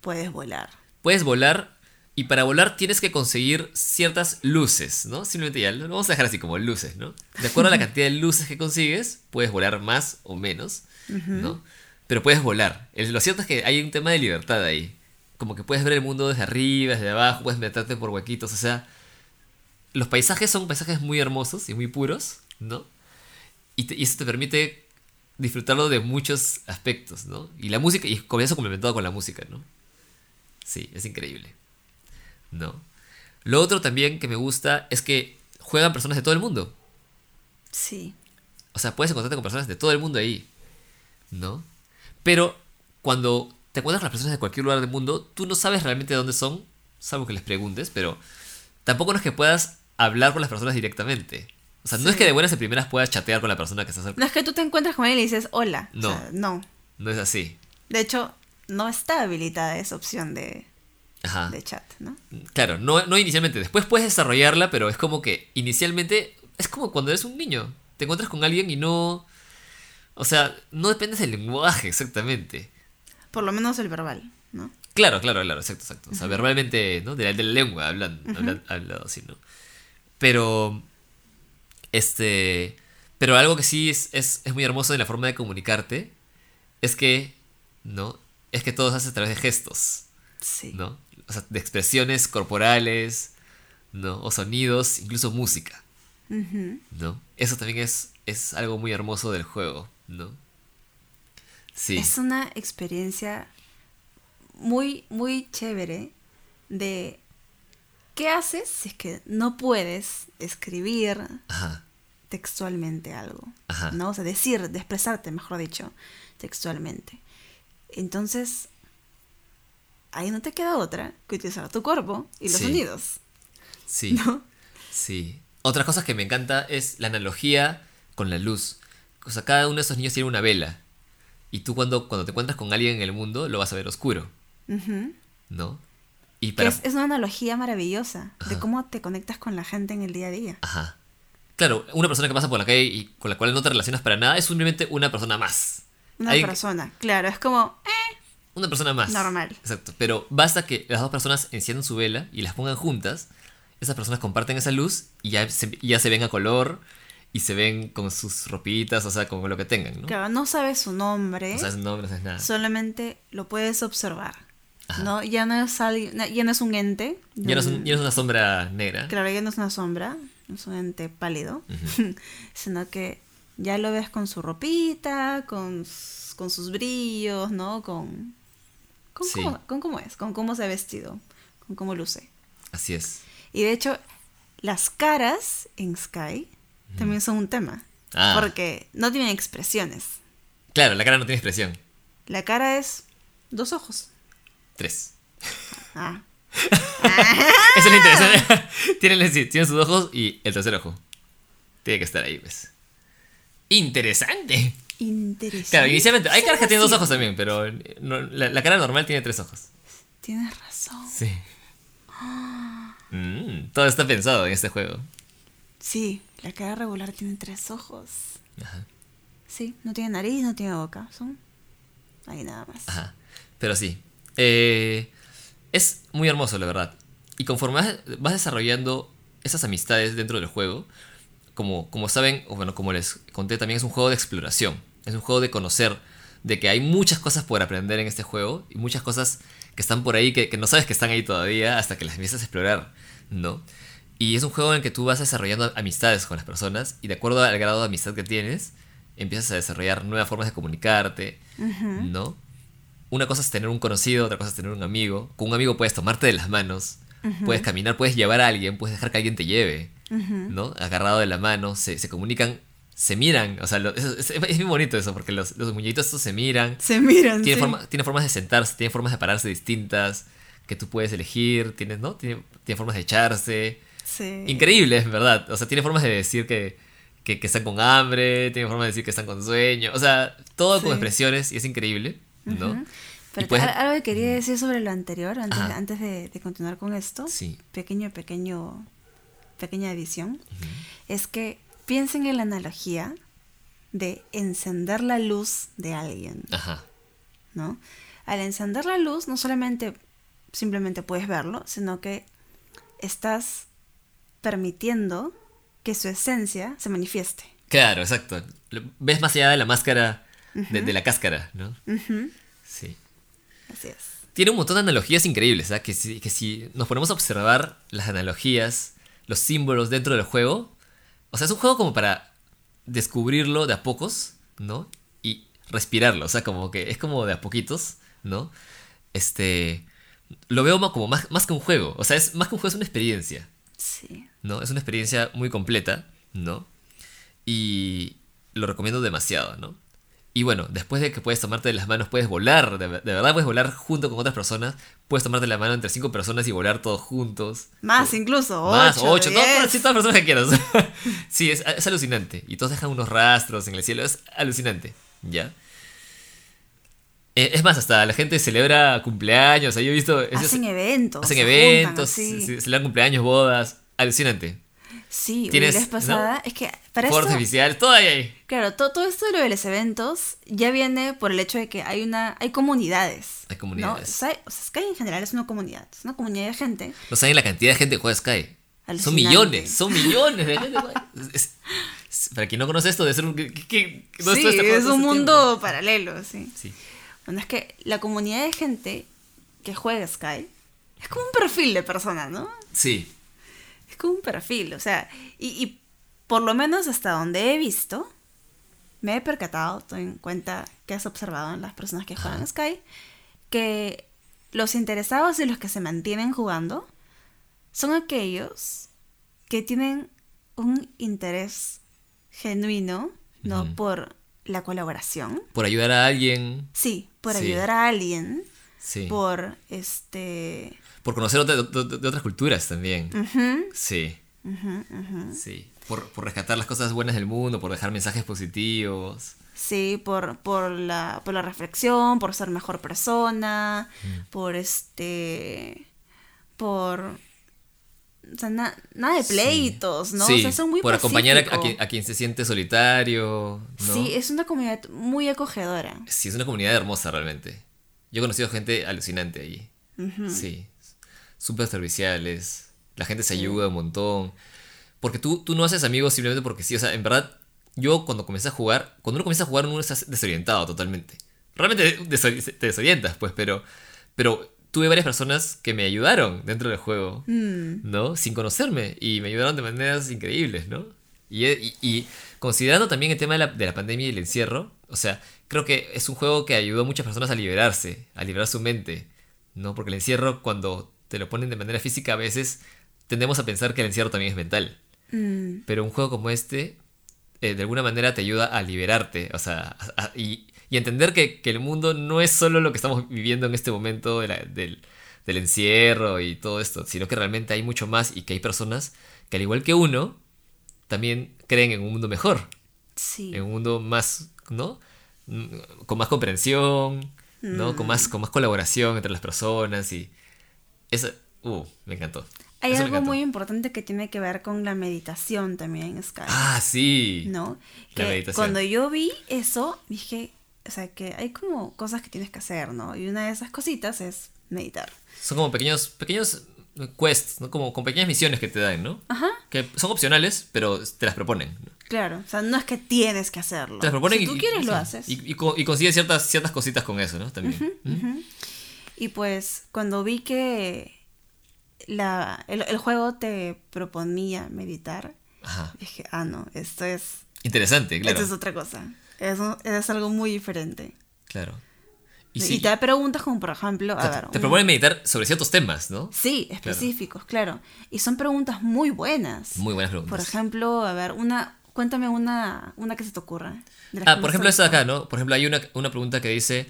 Puedes volar. Puedes volar y para volar tienes que conseguir ciertas luces, ¿no? Simplemente ya lo vamos a dejar así como luces, ¿no? De acuerdo a la cantidad de luces que consigues, puedes volar más o menos, ¿no? Pero puedes volar. Lo cierto es que hay un tema de libertad ahí como que puedes ver el mundo desde arriba, desde abajo, puedes meterte por huequitos, o sea, los paisajes son paisajes muy hermosos y muy puros, ¿no? Y, eso te permite disfrutarlo de muchos aspectos, ¿no? Y la música, y eso complementado con la música, ¿no? Sí, es increíble, ¿no? Lo otro también que me gusta es que juegan personas de todo el mundo. Sí. O sea, puedes encontrarte con personas de todo el mundo ahí, ¿no? Pero cuando te encuentras con las personas de cualquier lugar del mundo, tú no sabes realmente de dónde son, salvo que les preguntes, pero tampoco no es que puedas hablar con las personas directamente. O sea, no es que de buenas a primeras puedas chatear con la persona que estás cerca. No es que tú te encuentras con él y dices hola. No. no. No es así. De hecho, no está habilitada esa opción de, de chat, ¿no? Claro, no, no inicialmente. Después puedes desarrollarla, pero es como que inicialmente es como cuando eres un niño. Te encuentras con alguien y no. O sea, no dependes del lenguaje exactamente por lo menos el verbal, ¿no? Claro, claro, claro, exacto, exacto. O sea, verbalmente, ¿no? De la, de la lengua, hablan, hablan- hablado así, ¿no? Pero, este, pero algo que sí es, es, es muy hermoso de la forma de comunicarte es que, ¿no? Es que todo se hace a través de gestos, Sí. ¿no? O sea, de expresiones corporales, ¿no? O sonidos, incluso música. ¿no? Eso también es, es algo muy hermoso del juego, ¿no? Sí. Es una experiencia muy, muy chévere de qué haces si es que no puedes escribir Ajá. textualmente algo, Ajá. ¿no? O sea, decir, de expresarte, mejor dicho, textualmente. Entonces, ahí no te queda otra que utilizar tu cuerpo y los Sí. sonidos, Sí. ¿no? Sí. Otra cosa que me encanta es la analogía con la luz. O sea, cada uno de esos niños tiene una vela. Y tú cuando, cuando te encuentras con alguien en el mundo, lo vas a ver oscuro. ¿no? Y para... es, es una analogía maravillosa de cómo te conectas con la gente en el día a día. Ajá. Claro, una persona que pasa por la calle y con la cual no te relacionas para nada es simplemente una persona más. Una Hay- persona, claro, es como, eh, Una persona más. Normal. Exacto. Pero basta que las dos personas enciendan su vela y las pongan juntas. Esas personas comparten esa luz y ya se, ya se ven a color y se ven con sus ropitas, o sea, con lo que tengan, ¿no? claro, no sabes su nombre, No sabes el nombre, no sabes nada. solamente lo puedes observar, Ajá. ¿no? Ya no es alguien- ya no es un ente, Ya no, es un- ya no es una sombra negra. claro, ya no es una sombra, no es un ente pálido, sino que ya lo ves con su ropita, con, con sus brillos, ¿no? Con, con, Sí. cómo, con cómo es, con cómo se ha vestido, con cómo luce. Así es. Y de hecho, las caras en Sky también son un tema. Ah. Porque no tienen expresiones. Claro, la cara no tiene expresión. La cara es dos ojos. Tres. Ah. Eso es lo interesante. tienen, tienen sus ojos y el tercer ojo. Tiene que estar ahí, pues. Interesante. Interesante. Claro, inicialmente. Hay caras que tienen dos ojos también, pero no- la, la cara normal tiene tres ojos. Tienes razón. Sí. Mm, todo está pensado en este juego. Sí, la cara regular tiene tres ojos. Ajá. Sí, no tiene nariz, no tiene boca. Son ahí nada más. Ajá. Pero sí. eh, es muy hermoso, la verdad. Y conforme vas, vas desarrollando esas amistades dentro del juego, como, como saben, o bueno, como les conté, también es un juego de exploración. Es un juego de conocer, de que hay muchas cosas por aprender en este juego y muchas cosas que están por ahí que, que no sabes que están ahí todavía hasta que las empiezas a explorar, ¿no? Y es un juego en el que tú vas desarrollando amistades con las personas y de acuerdo al grado de amistad que tienes, empiezas a desarrollar nuevas formas de comunicarte, ¿no? Una cosa es tener un conocido, otra cosa es tener un amigo. Con un amigo puedes tomarte de las manos, puedes caminar, puedes llevar a alguien, puedes dejar que alguien te lleve, ¿no? Agarrado de la mano, se, se comunican, se miran. O sea, lo- es, es- es muy bonito eso, porque los, los muñequitos estos se miran. Se miran. Tiene, sí. forma- tiene formas de sentarse, tiene formas de pararse distintas, que tú puedes elegir, tiene, ¿no? Tiene, tiene formas de echarse. Sí. Increíble, es verdad. O sea, tiene formas de decir que, que, que están con hambre, tiene formas de decir que están con sueño. O sea, todo con expresiones y es increíble, ¿no? Pero puedes- algo que quería decir sobre lo anterior, antes, Ajá. antes de, de continuar con esto, Sí. pequeño, pequeño, pequeña edición, es que piensen en la analogía de encender la luz de alguien, Ajá. ¿no? Al encender la luz, no solamente simplemente puedes verlo, sino que estás permitiendo que su esencia se manifieste. Claro, exacto. Ves más allá de la máscara, de, de la cáscara, ¿no? Sí. Así es. Tiene un montón de analogías increíbles, ¿ah? Que si, que si nos ponemos a observar las analogías, los símbolos dentro del juego, o sea, es un juego como para descubrirlo de a pocos, ¿no? Y respirarlo, o sea, como que es como de a poquitos, ¿no? Este, lo veo como más, más que un juego, o sea, es más que un juego, es una experiencia, Sí. ¿no? Es una experiencia muy completa, ¿no? Y lo recomiendo demasiado, ¿no? Y bueno, después de que puedes tomarte de las manos, puedes volar, de, de verdad puedes volar junto con otras personas, puedes tomarte la mano entre cinco personas y volar todos juntos. Más O- incluso, Más, ocho, sí, todas las personas que quieras. sí, es, es alucinante. Y todos dejan unos rastros en el cielo, es alucinante, ¿ya? Eh, es más, hasta la gente celebra cumpleaños, he visto... Hacen eventos. hacen eventos, juntan se- se- cumpleaños, bodas, alucinante. Sí, la vez pasada. Es que para Fuegos artificiales, todo ahí, claro, todo, todo esto de lo de los eventos ya viene por el hecho de que hay una hay comunidades. Hay comunidades. ¿no? Sky, o sea, Sky en general es una comunidad, es una comunidad de gente. No saben la cantidad de gente que juega Sky. Son Alucinante. millones, son millones de gente. Es- es- para quien no conoce esto, de ser un. ¿qué- qué- dónde Sí, está es un mundo paralelo, sí. tiempo? Sí. Bueno, es que la comunidad de gente que juega Sky es como un perfil de persona, ¿no? Sí. Como un perfil, o sea, y, y por lo menos hasta donde he visto, me he percatado, estoy en cuenta que has observado en las personas que juegan Sky, que los interesados y los que se mantienen jugando son aquellos que tienen un interés genuino, ¿no? Por la colaboración. Por ayudar a alguien. Sí, por Sí. ayudar a alguien, Sí. por este... Por conocer otra- de, otras culturas también. Sí. Sí. Por, por rescatar las cosas buenas del mundo, por dejar mensajes positivos. Sí, por, por, la, por la reflexión, por ser mejor persona, por este. por. O sea, na- nada de Sí. pleitos, ¿no? Sí, o sea, son muy por acompañar a, a quien, a quien se siente solitario. ¿no? Sí, es una comunidad muy acogedora. Sí, es una comunidad hermosa realmente. Yo he conocido gente alucinante allí. Sí. Súper serviciales. La gente se ayuda un montón. Porque tú, tú no haces amigos simplemente porque sí. O sea, en verdad, yo cuando comencé a jugar, cuando uno comienza a jugar, uno está desorientado totalmente. Realmente te desorientas, pues, pero, pero tuve varias personas que me ayudaron dentro del juego, Mm, ¿no? Sin conocerme. Y me ayudaron de maneras increíbles, ¿no? Y, y- y considerando también el tema de la, de la pandemia y el encierro, o sea, creo que es un juego que ayudó a muchas personas a liberarse, a liberar su mente, ¿no? Porque el encierro, cuando te lo ponen de manera física, a veces tendemos a pensar que el encierro también es mental. mm, Pero un juego como este, eh, de alguna manera te ayuda a liberarte, o sea, a- a- y, y entender que, que el mundo no es solo lo que estamos viviendo en este momento de la- del, del encierro y todo esto, sino que realmente hay mucho más y que hay personas que al igual que uno, también creen en un mundo mejor, sí. en un mundo más, ¿no? Mm, Con más comprensión, ¿no? Con, más, con más colaboración entre las personas y... Eso, uh, me encantó. Hay Eso algo muy importante que tiene que ver con la meditación también en Sky. Ah, sí. ¿no? La Que meditación. cuando yo vi eso, dije, o sea, que hay como cosas que tienes que hacer, ¿no? Y una de esas cositas es meditar. Son como pequeños, pequeños quests, ¿no? Como con pequeñas misiones que te dan, ¿no? Ajá, Que son opcionales, pero te las proponen. ¿no? claro. O sea, no es que tienes que hacerlo. Te las proponen si y- tú y- quieres, lo sí. haces. Y, y, y consigues ciertas, ciertas cositas con eso, ¿no? También. ¿Mm? Y pues cuando vi que la, el, el juego te proponía meditar, Ajá. dije, ah, no, esto es, Interesante, claro. esto es otra cosa. Es, un- es algo muy diferente. Claro. Y, te da preguntas como, por ejemplo, o a ver... te un- proponen meditar sobre ciertos temas, ¿no? Sí, específicos, claro. Y son preguntas muy buenas. Muy buenas preguntas. Por ejemplo, a ver, una, cuéntame una, una que se te ocurra. Ah, por ejemplo, te esta de acá, ¿no? Por ejemplo, hay una, una pregunta que dice,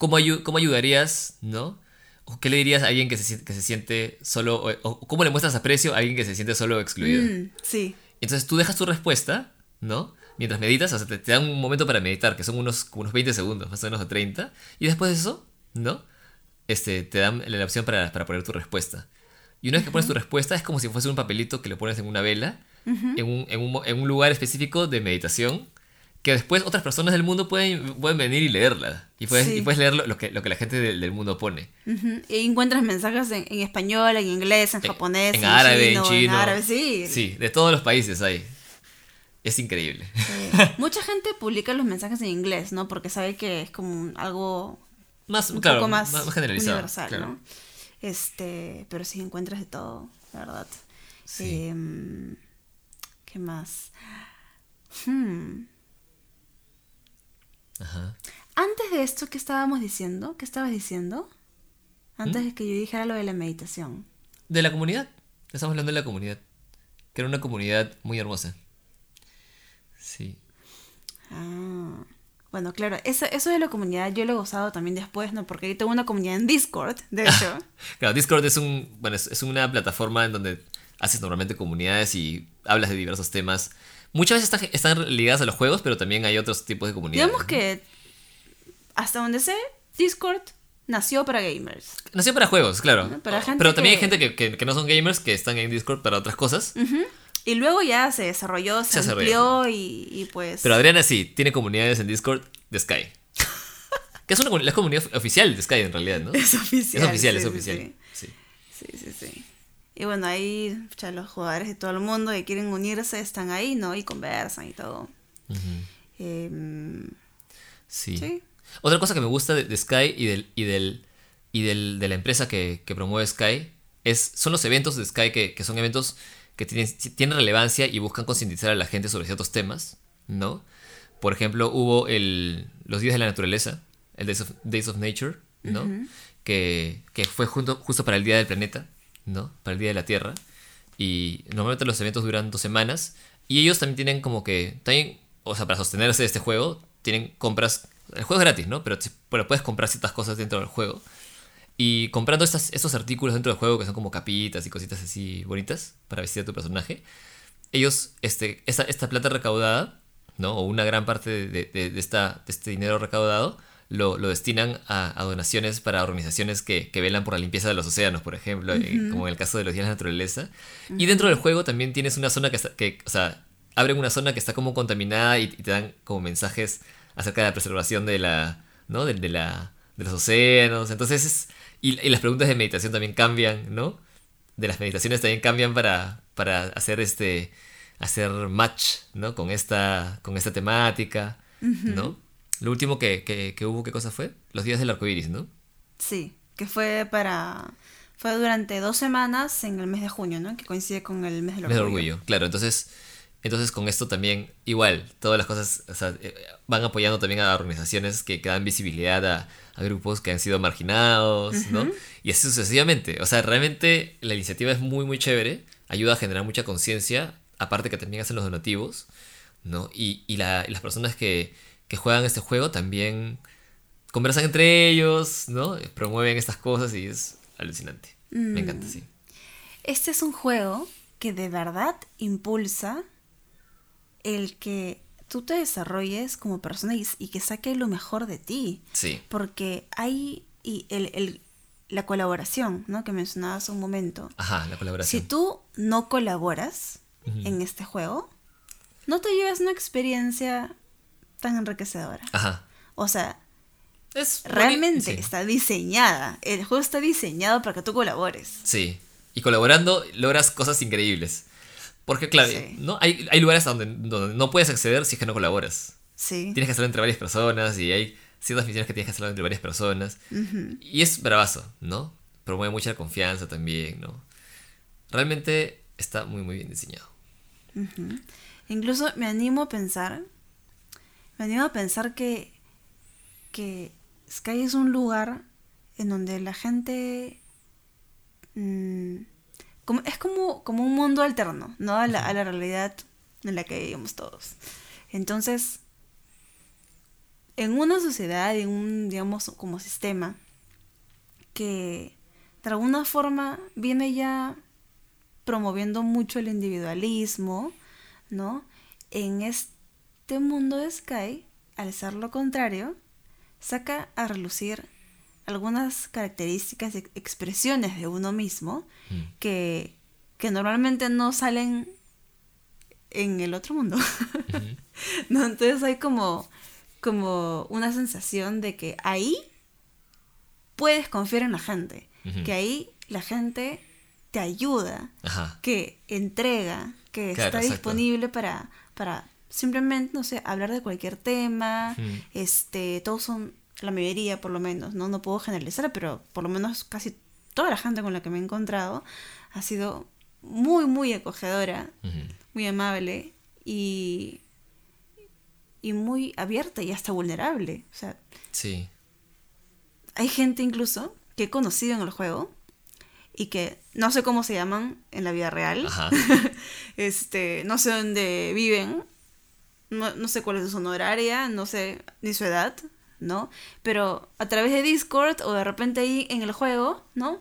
¿cómo, ayu- ¿cómo ayudarías, ¿no? ¿O qué le dirías a alguien que se, que se siente solo, o, o cómo le muestras aprecio a alguien que se siente solo o excluido? Mm, sí, Entonces tú dejas tu respuesta, ¿no? Mientras meditas, o sea, te, te dan un momento para meditar, que son unos, como unos 20 segundos, más o menos o 30, y después de eso, ¿no? Este, te dan la opción para, para poner tu respuesta. Y una vez que pones tu respuesta, es como si fuese un papelito que lo pones en una vela, en, un, en, un, en un lugar específico de meditación, que después otras personas del mundo pueden, pueden venir y leerla. Y puedes, Sí. y puedes leer lo, lo que, lo que la gente del, del mundo pone. Y encuentras mensajes en, en español, en inglés, en En- japonés, en árabe, en chino, chino. árabe, sí. Sí, de todos los países hay. Es increíble. Mucha gente publica los mensajes en inglés, ¿no? Porque sabe que es como algo Más, un claro, poco más, más generalizado. universal, claro. ¿no? Este, pero sí encuentras de todo, la verdad. Sí. Em, ¿Qué más? Hmm. Ajá. Antes de esto, ¿qué estábamos diciendo? ¿Qué estabas diciendo? Antes ¿Mm? de que yo dijera lo de la meditación. De la comunidad. Estamos hablando de la comunidad. Que era una comunidad muy hermosa. Sí. Ah. Bueno, claro, eso, eso de la comunidad yo lo he gozado también después, ¿no? Porque yo tengo una comunidad en Discord, de hecho. Claro, Discord es un. Bueno, es, es una plataforma en donde haces normalmente comunidades y hablas de diversos temas. Muchas veces está- están ligadas a los juegos, pero también hay otros tipos de comunidades. Digamos que, hasta donde sé, Discord nació para gamers. Nació para juegos, claro. Para gente pero también hay gente que, que- que no son gamers, que están en Discord para otras cosas. Y luego ya se desarrolló, se, Se amplió y, y pues... Pero Adriana sí, tiene comunidades en Discord de Sky. que es una la comunidad oficial de Sky en realidad, ¿no? es oficial. Es oficial, es sí, oficial. Sí. Sí, sí, sí. Y bueno, ahí ya los jugadores de todo el mundo que quieren unirse están ahí, ¿no? Y conversan y todo. Em, Sí. sí. Otra cosa que me gusta de, de Sky y del y del y del, de la empresa que, que promueve Sky es son los eventos de Sky que, que son eventos que tienen, tienen relevancia y buscan concientizar a la gente sobre ciertos temas, ¿no? Por ejemplo, hubo el, los Días de la Naturaleza, el Days of, Days of Nature, ¿no? que, que fue junto, justo para el Día del Planeta, ¿no? Para el Día de la Tierra. Y normalmente los eventos duran dos semanas. Y ellos también tienen como que, también, o sea, para sostenerse de este juego, tienen compras. El juego es gratis, ¿no? Pero, pero puedes comprar ciertas cosas dentro del juego. Y comprando estas, estos artículos dentro del juego, que son como capitas y cositas así bonitas para vestir a tu personaje, ellos, este, esta, esta plata recaudada, ¿no? O una gran parte de, de- de esta, de este dinero recaudado, lo, lo destinan a, a donaciones para organizaciones que, que velan por la limpieza de los océanos, por ejemplo, eh, como en el caso de los días de la naturaleza. Y dentro del juego también tienes una zona que, está, que o sea, abren una zona que está como contaminada y, y te dan como mensajes acerca de la preservación de la, ¿no? De, de la, de los océanos. Entonces, es- y, y las preguntas de meditación también cambian, ¿no? De las meditaciones también cambian para, para hacer este, hacer match, ¿no? Con esta, con esta temática, ¿no? Lo último que, que, que hubo, ¿qué cosa fue? Los días del arco iris, ¿no? Sí, que fue para... Fue durante dos semanas en el mes de junio, ¿no? Que coincide con el mes del Mes orgullo. del orgullo, claro. Entonces, entonces con esto también, igual, todas las cosas o sea, eh, van apoyando también a organizaciones que, que dan visibilidad a, a grupos que han sido marginados, ¿no? Y así sucesivamente. O sea, realmente la iniciativa es muy, muy chévere, ayuda a generar mucha conciencia, aparte que también hacen los donativos, ¿no? Y, y, la- y las personas que, que juegan este juego también conversan entre ellos, ¿no? Promueven estas cosas y es alucinante. Me encanta, sí. Este es un juego que de verdad impulsa el que tú te desarrolles como persona y, y que saque lo mejor de ti. Sí. Porque hay y el, el- la colaboración, ¿no? Que mencionabas un momento. Ajá, la Si colaboración. tú no colaboras en este juego, no te llevas una experiencia tan enriquecedora. Ajá. O sea, Es realmente sí. está diseñada. El juego está diseñado para que tú colabores. Sí. Y colaborando logras cosas increíbles. Porque, claro, Sí. ¿no? hay, hay lugares donde, donde no puedes acceder si es que no colaboras. Sí. Tienes que hacerlo entre varias personas y hay ciertas misiones que tienes que hacerlo entre varias personas. Y es bravazo, ¿no? Promueve mucha confianza también, ¿no? Realmente está muy, muy bien diseñado. Incluso me animo a pensar, me animo a pensar que, que Sky es un lugar en donde la gente mm, como, es como, como un mundo alterno, ¿no? A la, a la realidad en la que vivimos todos. Entonces, en una sociedad, en un, digamos, como sistema, que de alguna forma viene ya promoviendo mucho el individualismo, ¿no? En este mundo de Sky, al ser lo contrario, saca a relucir algunas características y expresiones de uno mismo Mm. que, que normalmente no salen en el otro mundo. ¿No? Entonces hay como, como una sensación de que ahí puedes confiar en la gente, que ahí la gente te ayuda, Ajá. que entrega, que Claro, está exacto. disponible para, para simplemente, no sé, hablar de cualquier tema. Ujú. Este, todos son, la mayoría por lo menos, ¿no? No puedo generalizar, pero por lo menos casi toda la gente con la que me he encontrado ha sido muy, muy acogedora, muy amable y, y muy abierta y hasta vulnerable. O sea, Sí. hay gente incluso que he conocido en el juego y que no sé cómo se llaman en la vida real. Ajá. este, no sé dónde viven, no, no sé cuál es su zona horaria, no sé ni su edad, ¿no? Pero a través de Discord o de repente ahí en el juego, ¿no?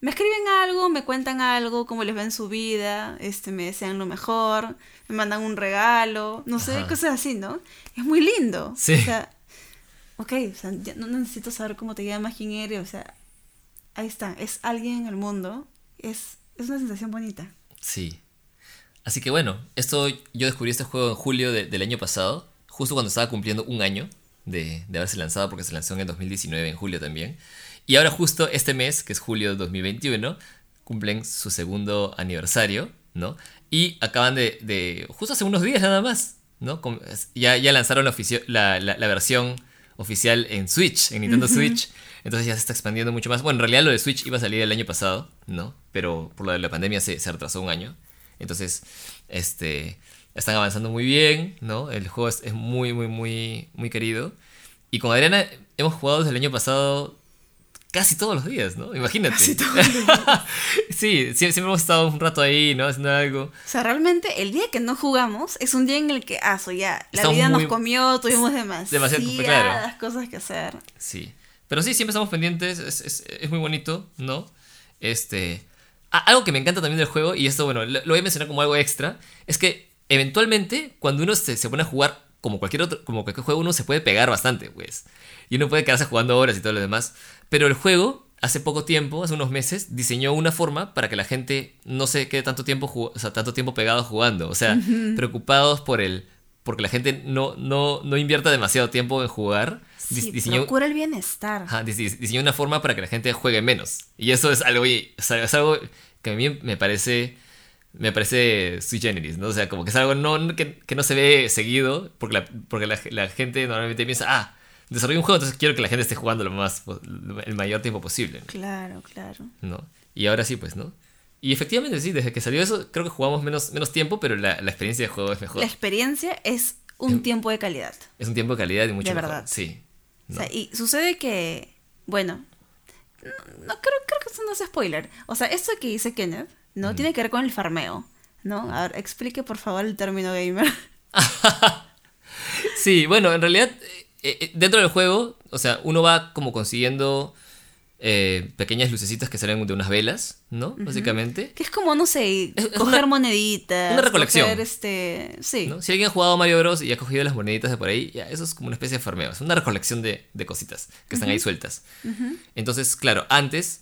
Me escriben algo, me cuentan algo, cómo les va en su vida, este, me desean lo mejor, me mandan un regalo, no sé, Ajá. cosas así, ¿no? Es muy lindo. Sí. O sea, ok, o sea, ya no necesito saber cómo te llamas, quién eres, o sea, ahí está, es alguien en el mundo, es, es una sensación bonita. Sí. Así que bueno, esto yo descubrí este juego en julio de- del año pasado, justo cuando estaba cumpliendo un año de, de haberse lanzado, porque se lanzó en el 2019, en julio también. Y ahora justo este mes, que es julio de 2021, cumplen su segundo aniversario, ¿no? Y acaban de, de- justo hace unos días nada más, ¿no? Ya, ya lanzaron la, oficio- la, la- la versión oficial en Switch, en Nintendo Switch. Entonces ya se está expandiendo mucho más. Bueno, en realidad lo de Switch iba a salir el año pasado, ¿no? Pero por lo de la pandemia se, se retrasó un año. Entonces, este, están avanzando muy bien, ¿no? El juego es, es muy, muy, muy, muy querido. Y con Adriana hemos jugado desde el año pasado casi todos los días, ¿no? Imagínate. Casi todos los sí, sie- siempre, hemos estado un rato ahí, ¿no? Haciendo algo. O sea, realmente el día que no jugamos es un día en el que, ah, so ya, la Estamos vida muy- nos comió, tuvimos demasiadas demasiado- claro. cosas que hacer. Sí. Pero sí, siempre estamos pendientes. Es, es- es muy bonito, ¿no? Este. Algo que me encanta también del juego, y esto, bueno, lo, voy a mencionar como algo extra, es que eventualmente, cuando uno se, se pone a jugar como cualquier otro, como cualquier juego, uno se puede pegar bastante, pues. Y uno puede quedarse jugando horas y todo lo demás. Pero el juego, hace poco tiempo, hace unos meses, diseñó una forma para que la gente no se quede tanto tiempo, o sea, tanto tiempo pegado jugando. O sea, preocupados por el. Porque la gente no, no, no invierta demasiado tiempo en jugar. Sí, diseñó- procura el bienestar. Ajá, dis- dis- diseñó una forma para que la gente juegue menos. Y eso algo, es algo que a mí me parece me parece sui generis, ¿no? O sea, como que es algo no, que, que no se ve seguido, porque, la, porque la, la gente normalmente piensa, ah, desarrollé un juego, entonces quiero que la gente esté jugando lo más, el mayor tiempo posible, Claro, claro. ¿no? Y ahora sí, pues, ¿no? Y efectivamente sí, desde que salió eso, creo que jugamos menos, menos tiempo, pero la, la experiencia de juego es mejor. La experiencia es un Em, tiempo de calidad. Es un tiempo de calidad y mucho De mejor. verdad. Sí. O ¿no? sea, y sucede que, bueno, no, no creo, creo que eso no es spoiler. O sea, esto que dice Kenneth, ¿no? Tiene que ver con el farmeo, ¿no? A ver, explique por favor el término gamer. Sí, bueno, en realidad, eh, eh, dentro del juego, o sea, uno va como consiguiendo eh, pequeñas lucecitas que salen de unas velas, ¿no? Básicamente. Que es como, no sé, Es- coger una- moneditas. una recolección. coger, este, sí. ¿no? Si alguien ha jugado Mario Bros. y ha cogido las moneditas de por ahí, ya, eso es como una especie de farmeo. Es una recolección de, de cositas que están ahí sueltas. Entonces, claro, antes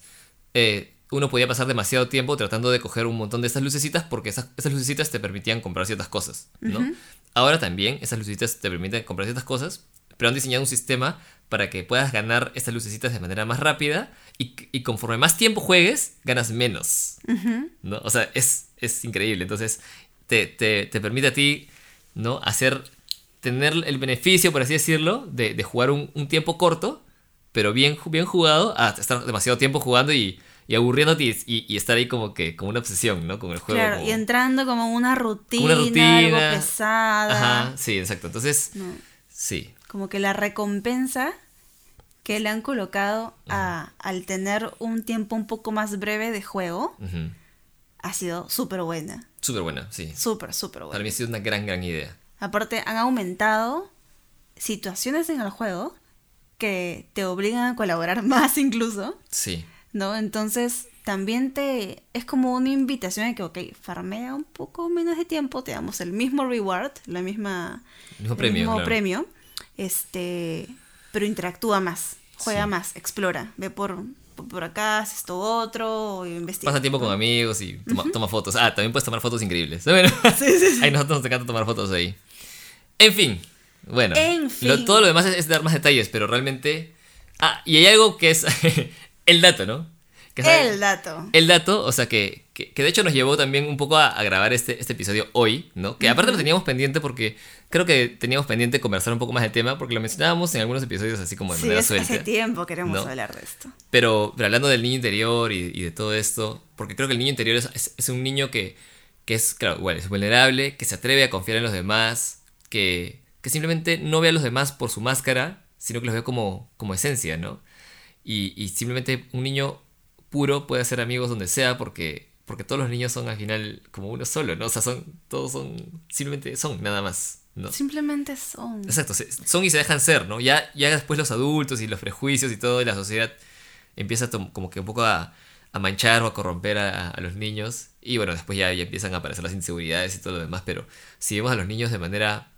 eh, uno podía pasar demasiado tiempo tratando de coger un montón de estas lucecitas porque esas, esas lucecitas te permitían comprar ciertas cosas, ¿no? Ahora también esas lucecitas te permiten comprar ciertas cosas, pero han diseñado un sistema para que puedas ganar estas lucecitas de manera más rápida y, y conforme más tiempo juegues, ganas menos. ¿no? O sea, es, es increíble. Entonces, te, te- te permite a ti, ¿no? Hacer, tener el beneficio, por así decirlo, de, de jugar un, un tiempo corto, pero bien, bien jugado, a estar demasiado tiempo jugando y, y aburriéndote y, y- y estar ahí como que, como una obsesión, ¿no? Con el juego. Claro, como- y entrando como una rutina, como una rutina. algo pesada. Ajá, sí, exacto. Entonces, No, sí. Como que la recompensa que le han colocado a, al tener un tiempo un poco más breve de juego ha sido súper buena. Súper buena, sí. Súper, súper Para buena. mí ha sido una gran, gran idea. Aparte, han aumentado situaciones en el juego que te obligan a colaborar más incluso, Sí. ¿no? Entonces, también te es como una invitación de que, ok, farmea un poco menos de tiempo, te damos el mismo reward, la misma Mismo el premio, mismo claro. premio, este, pero interactúa más, juega Sí. más, explora, ve por, por, acá, haces esto otro, investiga. Pasa tiempo con amigos y toma, toma fotos. Ah, también puedes tomar fotos increíbles. Bueno, Sí. Ahí nosotros nos encanta tomar fotos ahí. En fin. Bueno. En lo- todo lo demás es, es dar más detalles, pero realmente... Ah, y hay algo que es el dato, ¿no? Que El dato. El dato, o sea, que, que, que de hecho nos llevó también un poco a, a grabar este, este episodio hoy, ¿no? Que aparte lo teníamos pendiente porque creo que teníamos pendiente conversar un poco más del tema porque lo mencionábamos en algunos episodios así como de Sí, manera es- suelta. hace tiempo queremos ¿no? hablar de esto. Pero, pero hablando del niño interior y, y de todo esto, porque creo que el niño interior es, es- es un niño que, que es, claro, bueno, es vulnerable, que se atreve a confiar en los demás, que, que simplemente no ve a los demás por su máscara, sino que los ve como, como esencia, ¿no? Y, y simplemente un niño puro puede hacer amigos donde sea porque, porque todos los niños son al final como uno solo, ¿no? O sea, son, todos son, simplemente son, nada más, ¿no? Simplemente son. Exacto, son y se dejan ser, ¿no? Ya, ya después los adultos y los prejuicios y todo, y la sociedad empieza como que un poco a, a manchar o a corromper a, a los niños. Y bueno, después ya, ya empiezan a aparecer las inseguridades y todo lo demás, pero si vemos a los niños de manera,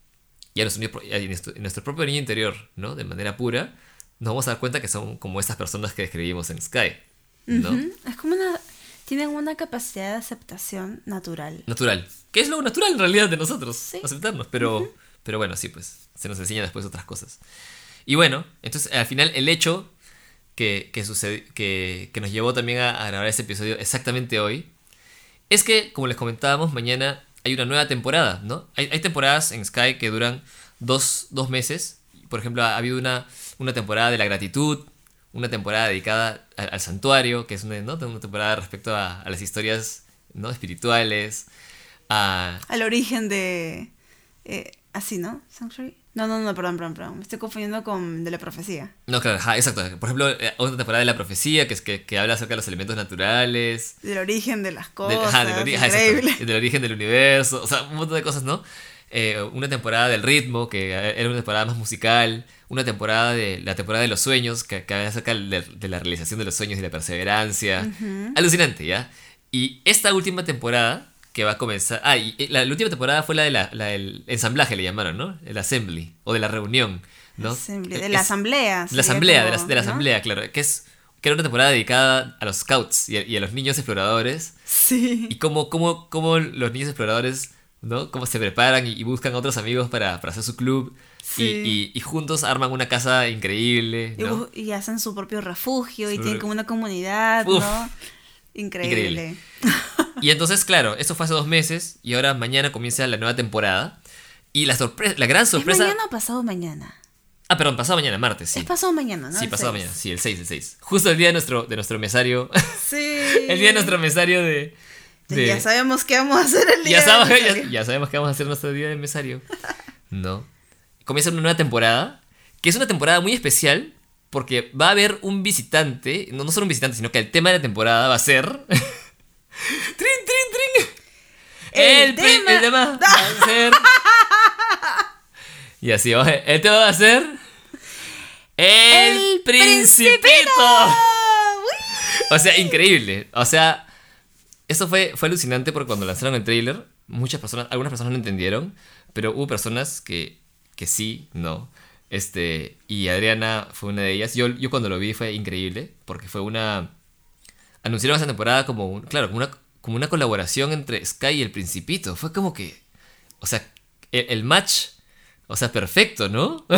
ya nuestro, niño pro- ya en nuestro, propio niño interior, ¿no? De manera pura, nos vamos a dar cuenta que son como estas personas que describimos en Sky, ¿no? Es como una. Tienen una capacidad de aceptación natural. Natural. Que es lo natural en realidad de nosotros, Sí. aceptarnos. Pero, pero bueno, sí, pues se nos enseña después otras cosas. Y bueno, entonces al final el hecho que, que, que, que nos llevó también a, a grabar este episodio exactamente hoy es que, como les comentábamos, mañana hay una nueva temporada, ¿no? Hay, hay temporadas en Sky que duran dos, dos meses. Por ejemplo, ha habido una, una temporada de la gratitud, una temporada dedicada al, al santuario, que es una, ¿no? una temporada respecto a, a las historias ¿no? espirituales, a... Al origen de... eh, así, ¿no? Sanctuary. No, no, no, perdón, perdón, perdón. Me estoy confundiendo con de la profecía. No, claro, ajá, exacto. Por ejemplo, eh, otra temporada de la profecía, que es que, que habla acerca de los elementos naturales. Del origen de las Del, cosas. ajá, del, ori- ajá, exacto, increíble. del origen del universo, o sea, un montón de cosas, ¿no? Eh, una temporada del ritmo, que era una temporada más musical, una temporada de la temporada de los sueños, que, que acerca de, de la realización de los sueños y la perseverancia. Alucinante, ¿ya? Y esta última temporada, que va a comenzar... Ah, y la, la última temporada fue la, de la, la del ensamblaje, le llamaron, ¿no? El assembly, o de la reunión, ¿no? Assembly, Eh, de la asamblea. la asamblea, de la, de la ¿no? asamblea, claro, que es que era una temporada dedicada a los scouts y a, y a los niños exploradores Sí. y cómo, cómo, cómo los niños exploradores, ¿no? Cómo se preparan y, y buscan a otros amigos para, para hacer su club y- Sí. y, y juntos arman una casa increíble, Y, ¿no? y hacen su propio refugio y tienen como una comunidad, Uf. ¿no? Increíble. Y entonces, claro, esto fue hace dos meses y ahora mañana comienza la nueva temporada y la sorpresa, la gran ¿Es sorpresa... mañana o pasado mañana? Ah, perdón, pasado mañana, martes, sí. Es pasado mañana, ¿no? Sí, El pasado mañana, sí, el 6, el 6. Justo el día de nuestro, de nuestro mesario. Sí. el día de nuestro mesario de... de- Ya sabemos qué vamos a hacer el día ya, sabemos, del ya, sabemos que vamos a hacer nuestro día de aniversario. No. Comienza una nueva temporada, que es una temporada muy especial, porque va a haber un visitante, no, no solo un visitante, sino que el tema de la temporada va a ser... ¡Trin, trin, trin! El pri- tema- el tema va a ser... Y así va, el tema va a ser... El, El Principito. O sea, increíble. O sea, eso fue, fue alucinante porque cuando lanzaron el tráiler, muchas personas, algunas personas no entendieron, pero hubo personas que, que sí, no. Este, y Adriana fue una de ellas. Yo, yo cuando lo vi fue increíble porque fue una... Anunciaron esa temporada como, un, claro, como una, como una colaboración entre Sky y el Principito. Fue como que... O sea, el, el match, o sea, perfecto, ¿no?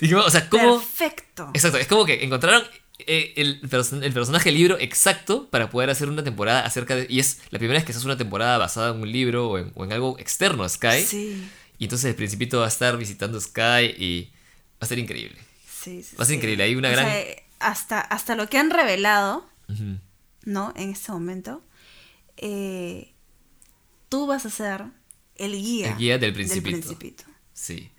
Y como, o sea, ¿cómo... Perfecto. Exacto, es como que encontraron el, perso- el personaje del libro exacto para poder hacer una temporada acerca de... Y es la primera vez que se hace una temporada basada en un libro o en, o en algo externo a Sky. Sí. Y entonces el principito va a estar visitando Sky y va a ser increíble. Sí, sí, Va a ser sí. increíble, hay una O gran- sea, hasta, hasta lo que han revelado. ¿no? En este momento, eh, tú vas a ser el guía, El guía del Principito. Principito. Sí.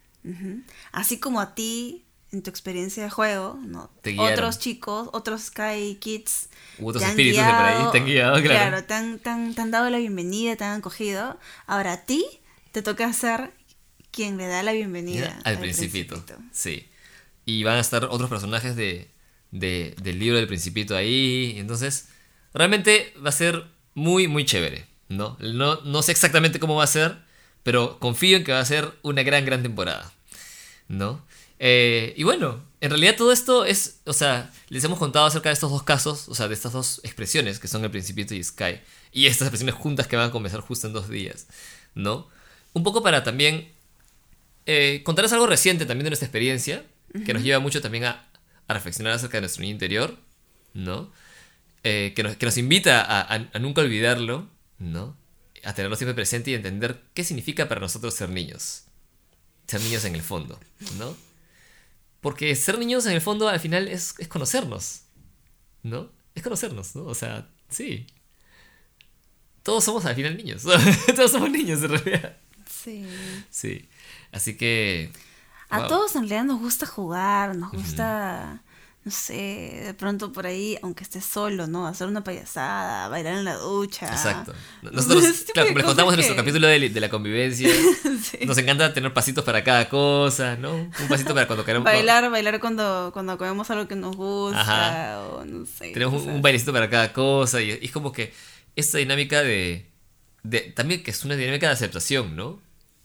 Así como a ti, en tu experiencia de juego, ¿no? Te. Otros chicos, otros Sky Kids. U otros te han espíritus de por ahí te han guiado, claro. te han, te han- te han dado la bienvenida, te han acogido. Ahora a ti te toca ser quien le da la bienvenida al principito. Sí. Y van a estar otros personajes de, de- del libro del principito ahí. Entonces, realmente va a ser muy, muy chévere. ¿no? No, no sé exactamente cómo va a ser, pero confío en que va a ser una gran, gran temporada. ¿No? Eh, y bueno, en realidad todo esto es, o sea, les hemos contado acerca de estos dos casos, o sea, de estas dos expresiones que son el Principito y Sky, y estas expresiones juntas que van a comenzar justo en dos días, ¿no? Un poco para también eh, contarles algo reciente también de nuestra experiencia, que nos lleva mucho también a, a reflexionar acerca de nuestro niño interior, ¿no? Eh, que, nos, que nos invita a, a- a nunca olvidarlo, ¿no? A tenerlo siempre presente y entender qué significa para nosotros ser niños. Ser niños en el fondo, ¿no? Porque ser niños en el fondo al final es, es conocernos, ¿no? Es conocernos, ¿no? O sea, sí. Todos somos al final niños. Todos somos niños en realidad. Sí. Sí. Así que. A wow. todos en realidad nos gusta jugar, nos gusta, no sé, de pronto por ahí, aunque estés solo, ¿no? Hacer una payasada, bailar en la ducha. Exacto. Nosotros, claro, como les contamos en nuestro capítulo de, de la convivencia, Sí. nos encanta tener pasitos para cada cosa, ¿no? Un pasito para cuando queremos. Bailar, bailar cuando, cuando comemos algo que nos gusta, Ajá. o no sé. Tenemos un, bailecito para cada cosa y, y es como que esta dinámica de, de- También que es una dinámica de aceptación, ¿no?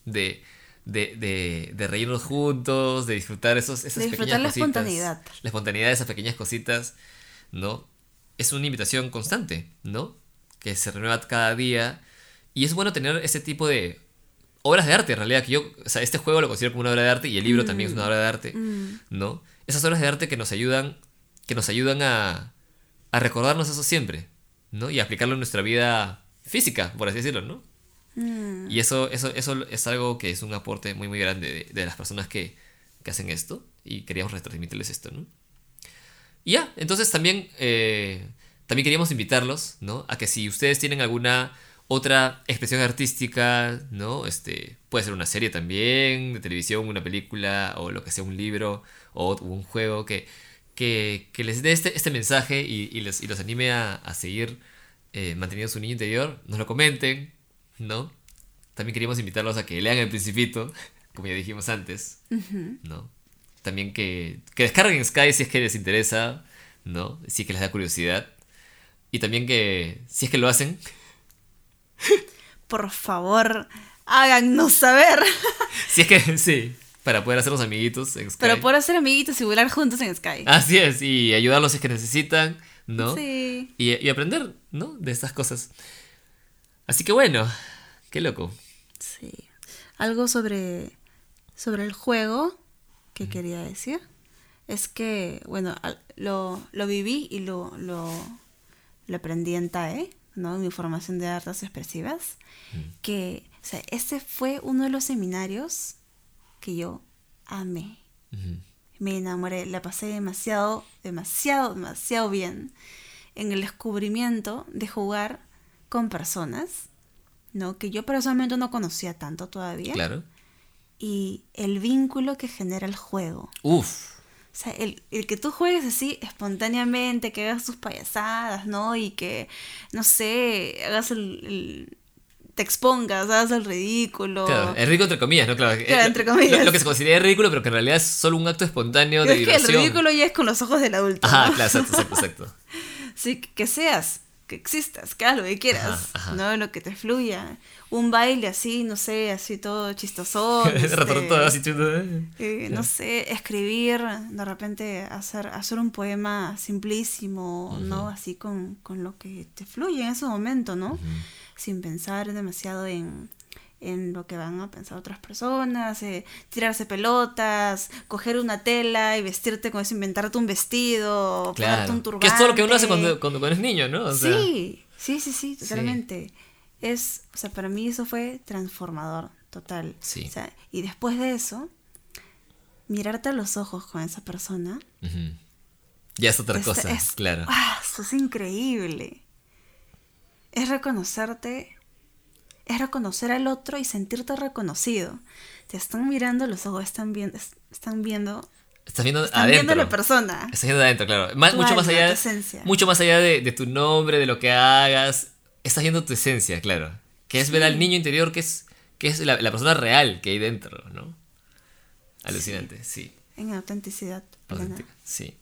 De, de, de, de reírnos juntos, de disfrutar esos, esas De disfrutar pequeñas la cositas. espontaneidad. La espontaneidad de esas pequeñas cositas, ¿no? Es una invitación constante, ¿no? que se renueva cada día. Y es bueno tener ese tipo de obras de arte, en realidad, que yo, o sea, este juego lo considero como una obra de arte y el libro también es una obra de arte, Mm. ¿no? Esas obras de arte que nos ayudan, que nos ayudan a, a recordarnos eso siempre, ¿no? Y aplicarlo en nuestra vida física, por así decirlo, ¿no? Mm. Y eso, eso, eso es algo que es un aporte muy, muy grande de, las personas que, que hacen esto. Y queríamos retransmitirles esto. Y ya, entonces también, eh, también queríamos invitarlos, ¿no? A que si ustedes tienen alguna otra expresión artística, ¿no? Este, puede ser una serie también, de televisión, una película, o lo que sea, un libro, o un juego, que, que, que les dé este, este mensaje y, y les, y los anime a, a seguir eh, manteniendo su niño interior, nos lo comenten, ¿no? También queríamos invitarlos a que lean El Principito, como ya dijimos antes. ¿no? También que, que descarguen Sky si es que les interesa, ¿no? Si es que les da curiosidad. Y también que, si es que lo hacen, Por favor, háganos saber. si es que, sí, para poder hacernos amiguitos en Sky. Pero por hacer amiguitos y volar juntos en Sky. Así es, y ayudarlos si es que necesitan, ¿no? Sí. Y, y aprender, ¿no? De estas cosas. Así que bueno, qué loco. Sí. Algo sobre, sobre el juego que quería decir es que, bueno, lo, lo viví y lo, lo, lo aprendí en TAE, ¿no? En mi formación de artes expresivas. Que, o sea, ese fue uno de los seminarios que yo amé. Me enamoré, la pasé demasiado, demasiado, demasiado bien en el descubrimiento de jugar con personas, ¿no? Que yo personalmente no conocía tanto todavía. Claro. Y el vínculo que genera el juego. Uf. O sea, el, el que tú juegues así espontáneamente, que hagas tus payasadas, ¿no? Y que, no sé, hagas el... el- te expongas, hagas el ridículo. Claro, es ridículo entre comillas, ¿no? Claro, Claro, entre comillas. Lo, lo que se considera ridículo, pero que en realidad es solo un acto espontáneo de es que el diversión. ridículo ya es con los ojos del adulto. Ajá, ¿no? claro, exacto, exacto, exacto. Sí, que seas, que existas, que hagas lo que quieras, Ajá, ajá. ¿no? Lo que te fluya. Un baile así, no sé, así todo chistosón. este, eh. eh, no sé, escribir, de repente hacer, hacer un poema simplísimo, ¿no? Así con, con lo que te fluye en ese momento, ¿no? Sin pensar demasiado en, en lo que van a pensar otras personas, eh, tirarse pelotas, coger una tela y vestirte con eso, inventarte un vestido, ponerte Claro. un turbante. Que es todo lo que uno hace cuando, cuando, cuando es niño, ¿no? O sea, sí, sí, sí, sí, totalmente. Es, o sea, para mí eso fue transformador, total. Sí. O sea, y después de eso, mirarte a los ojos con esa persona. ujú. Ya es otra es- cosa, es- claro. ¡ah! Eso es increíble. Es reconocerte, es reconocer al otro y sentirte reconocido. Te están mirando los ojos, están viendo, es- están viendo, Estás viendo están viendo adentro. la persona. Estás viendo adentro, claro. Más- mucho más allá, mucho más allá de, de tu nombre, de lo que hagas. Estás viendo tu esencia, claro. Que es ver al niño interior, que es, que es la, la persona real que hay dentro, ¿no? Alucinante, sí. En autenticidad plena. Sí.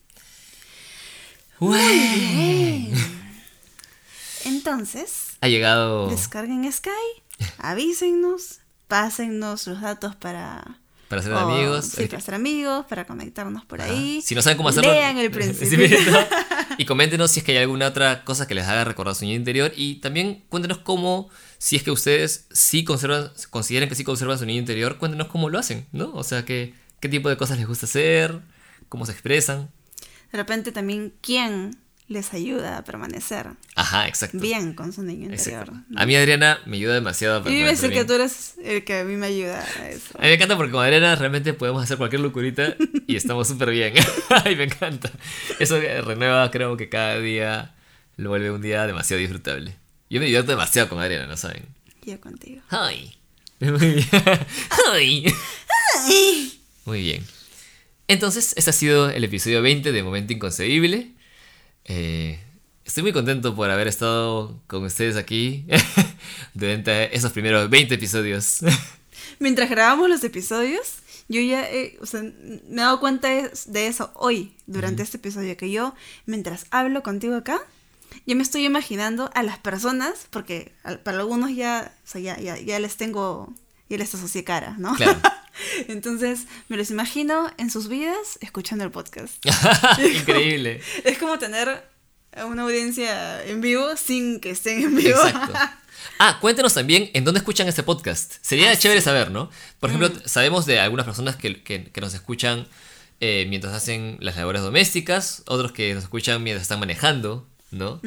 Entonces, Ha llegado descarguen Sky, avísennos, pásennos los datos para... para ser amigos. Sí, para ser amigos, para conectarnos por Ajá. ahí. Si no saben cómo hacerlo, Lean el y coméntenos si es que hay alguna otra cosa que les haga recordar su niño interior. Y también cuéntenos cómo, si es que ustedes sí conservan, consideran que sí conservan su niño interior, cuéntenos cómo lo hacen, ¿no? O sea, qué, qué tipo de cosas les gusta hacer, cómo se expresan. De repente también, ¿quién les ayuda a permanecer Ajá, exacto. bien con su niño interior? ¿no? A mí Adriana me ayuda demasiado. para Y debe ser permanecer que bien. tú eres el que a mí me ayuda a eso. A mí me encanta porque con Adriana realmente podemos hacer cualquier locurita y estamos súper bien. Ay, me encanta. Eso renueva, creo que cada día lo vuelve un día demasiado disfrutable. Yo me divierto demasiado con Adriana, ¿no saben? Yo contigo. Ay. Muy bien. Ay. Muy bien. Entonces, este ha sido el episodio 20 de Momento Inconcebible. Eh, estoy muy contento por haber estado con ustedes aquí durante esos primeros 20 episodios. Mientras grabamos los episodios, yo ya eh, o sea, me he dado cuenta de- eso hoy, durante este episodio, que yo, mientras hablo contigo acá, ya me estoy imaginando a las personas, porque para algunos ya, o sea, ya, ya, ya les tengo, ya les asocié cara, ¿no? Claro. Entonces, me los imagino en sus vidas escuchando el podcast. Increíble. Es como tener a una audiencia en vivo sin que estén en vivo. Exacto. Ah, cuéntenos también en dónde escuchan este podcast. Sería Ah, chévere saber, ¿no? Por ejemplo, Mm. sabemos de algunas personas que, que- que nos escuchan eh, mientras hacen las labores domésticas, otros que nos escuchan mientras están manejando, ¿no?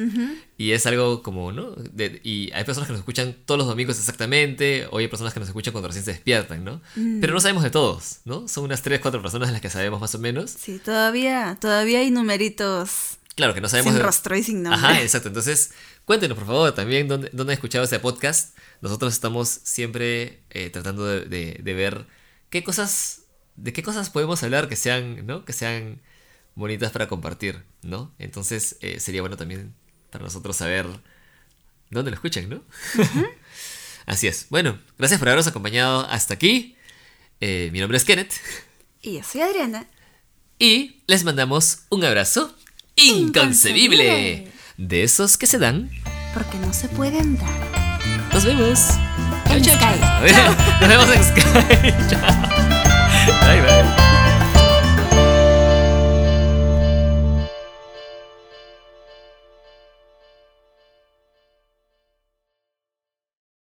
Y es algo como, ¿no? De- y hay personas que nos escuchan todos los domingos exactamente, o hay personas que nos escuchan cuando recién se despiertan, ¿no? Mm. Pero no sabemos de todos, ¿no? Son unas 3, 4 personas de las que sabemos más o menos. Sí, todavía, todavía hay numeritos Claro que no sabemos... sin de- rostro y sin nombre. Ajá, exacto. Entonces, cuéntenos, por favor, también dónde, dónde han escuchado este podcast. Nosotros estamos siempre eh, tratando de, de- de ver qué cosas, de qué cosas podemos hablar que sean, ¿no? Que sean bonitas para compartir, ¿no? Entonces, eh, sería bueno también para nosotros saber dónde lo escuchan, ¿no? Así es. Bueno, gracias por habernos acompañado hasta aquí. Eh, mi nombre es Kenneth Y yo soy Adriana. y les mandamos un abrazo inconcebible Inconcebible. de esos que se dan Porque no se pueden dar. Nos vemos. En Chao. Nos vemos en Skype. Chao. Bye, bye.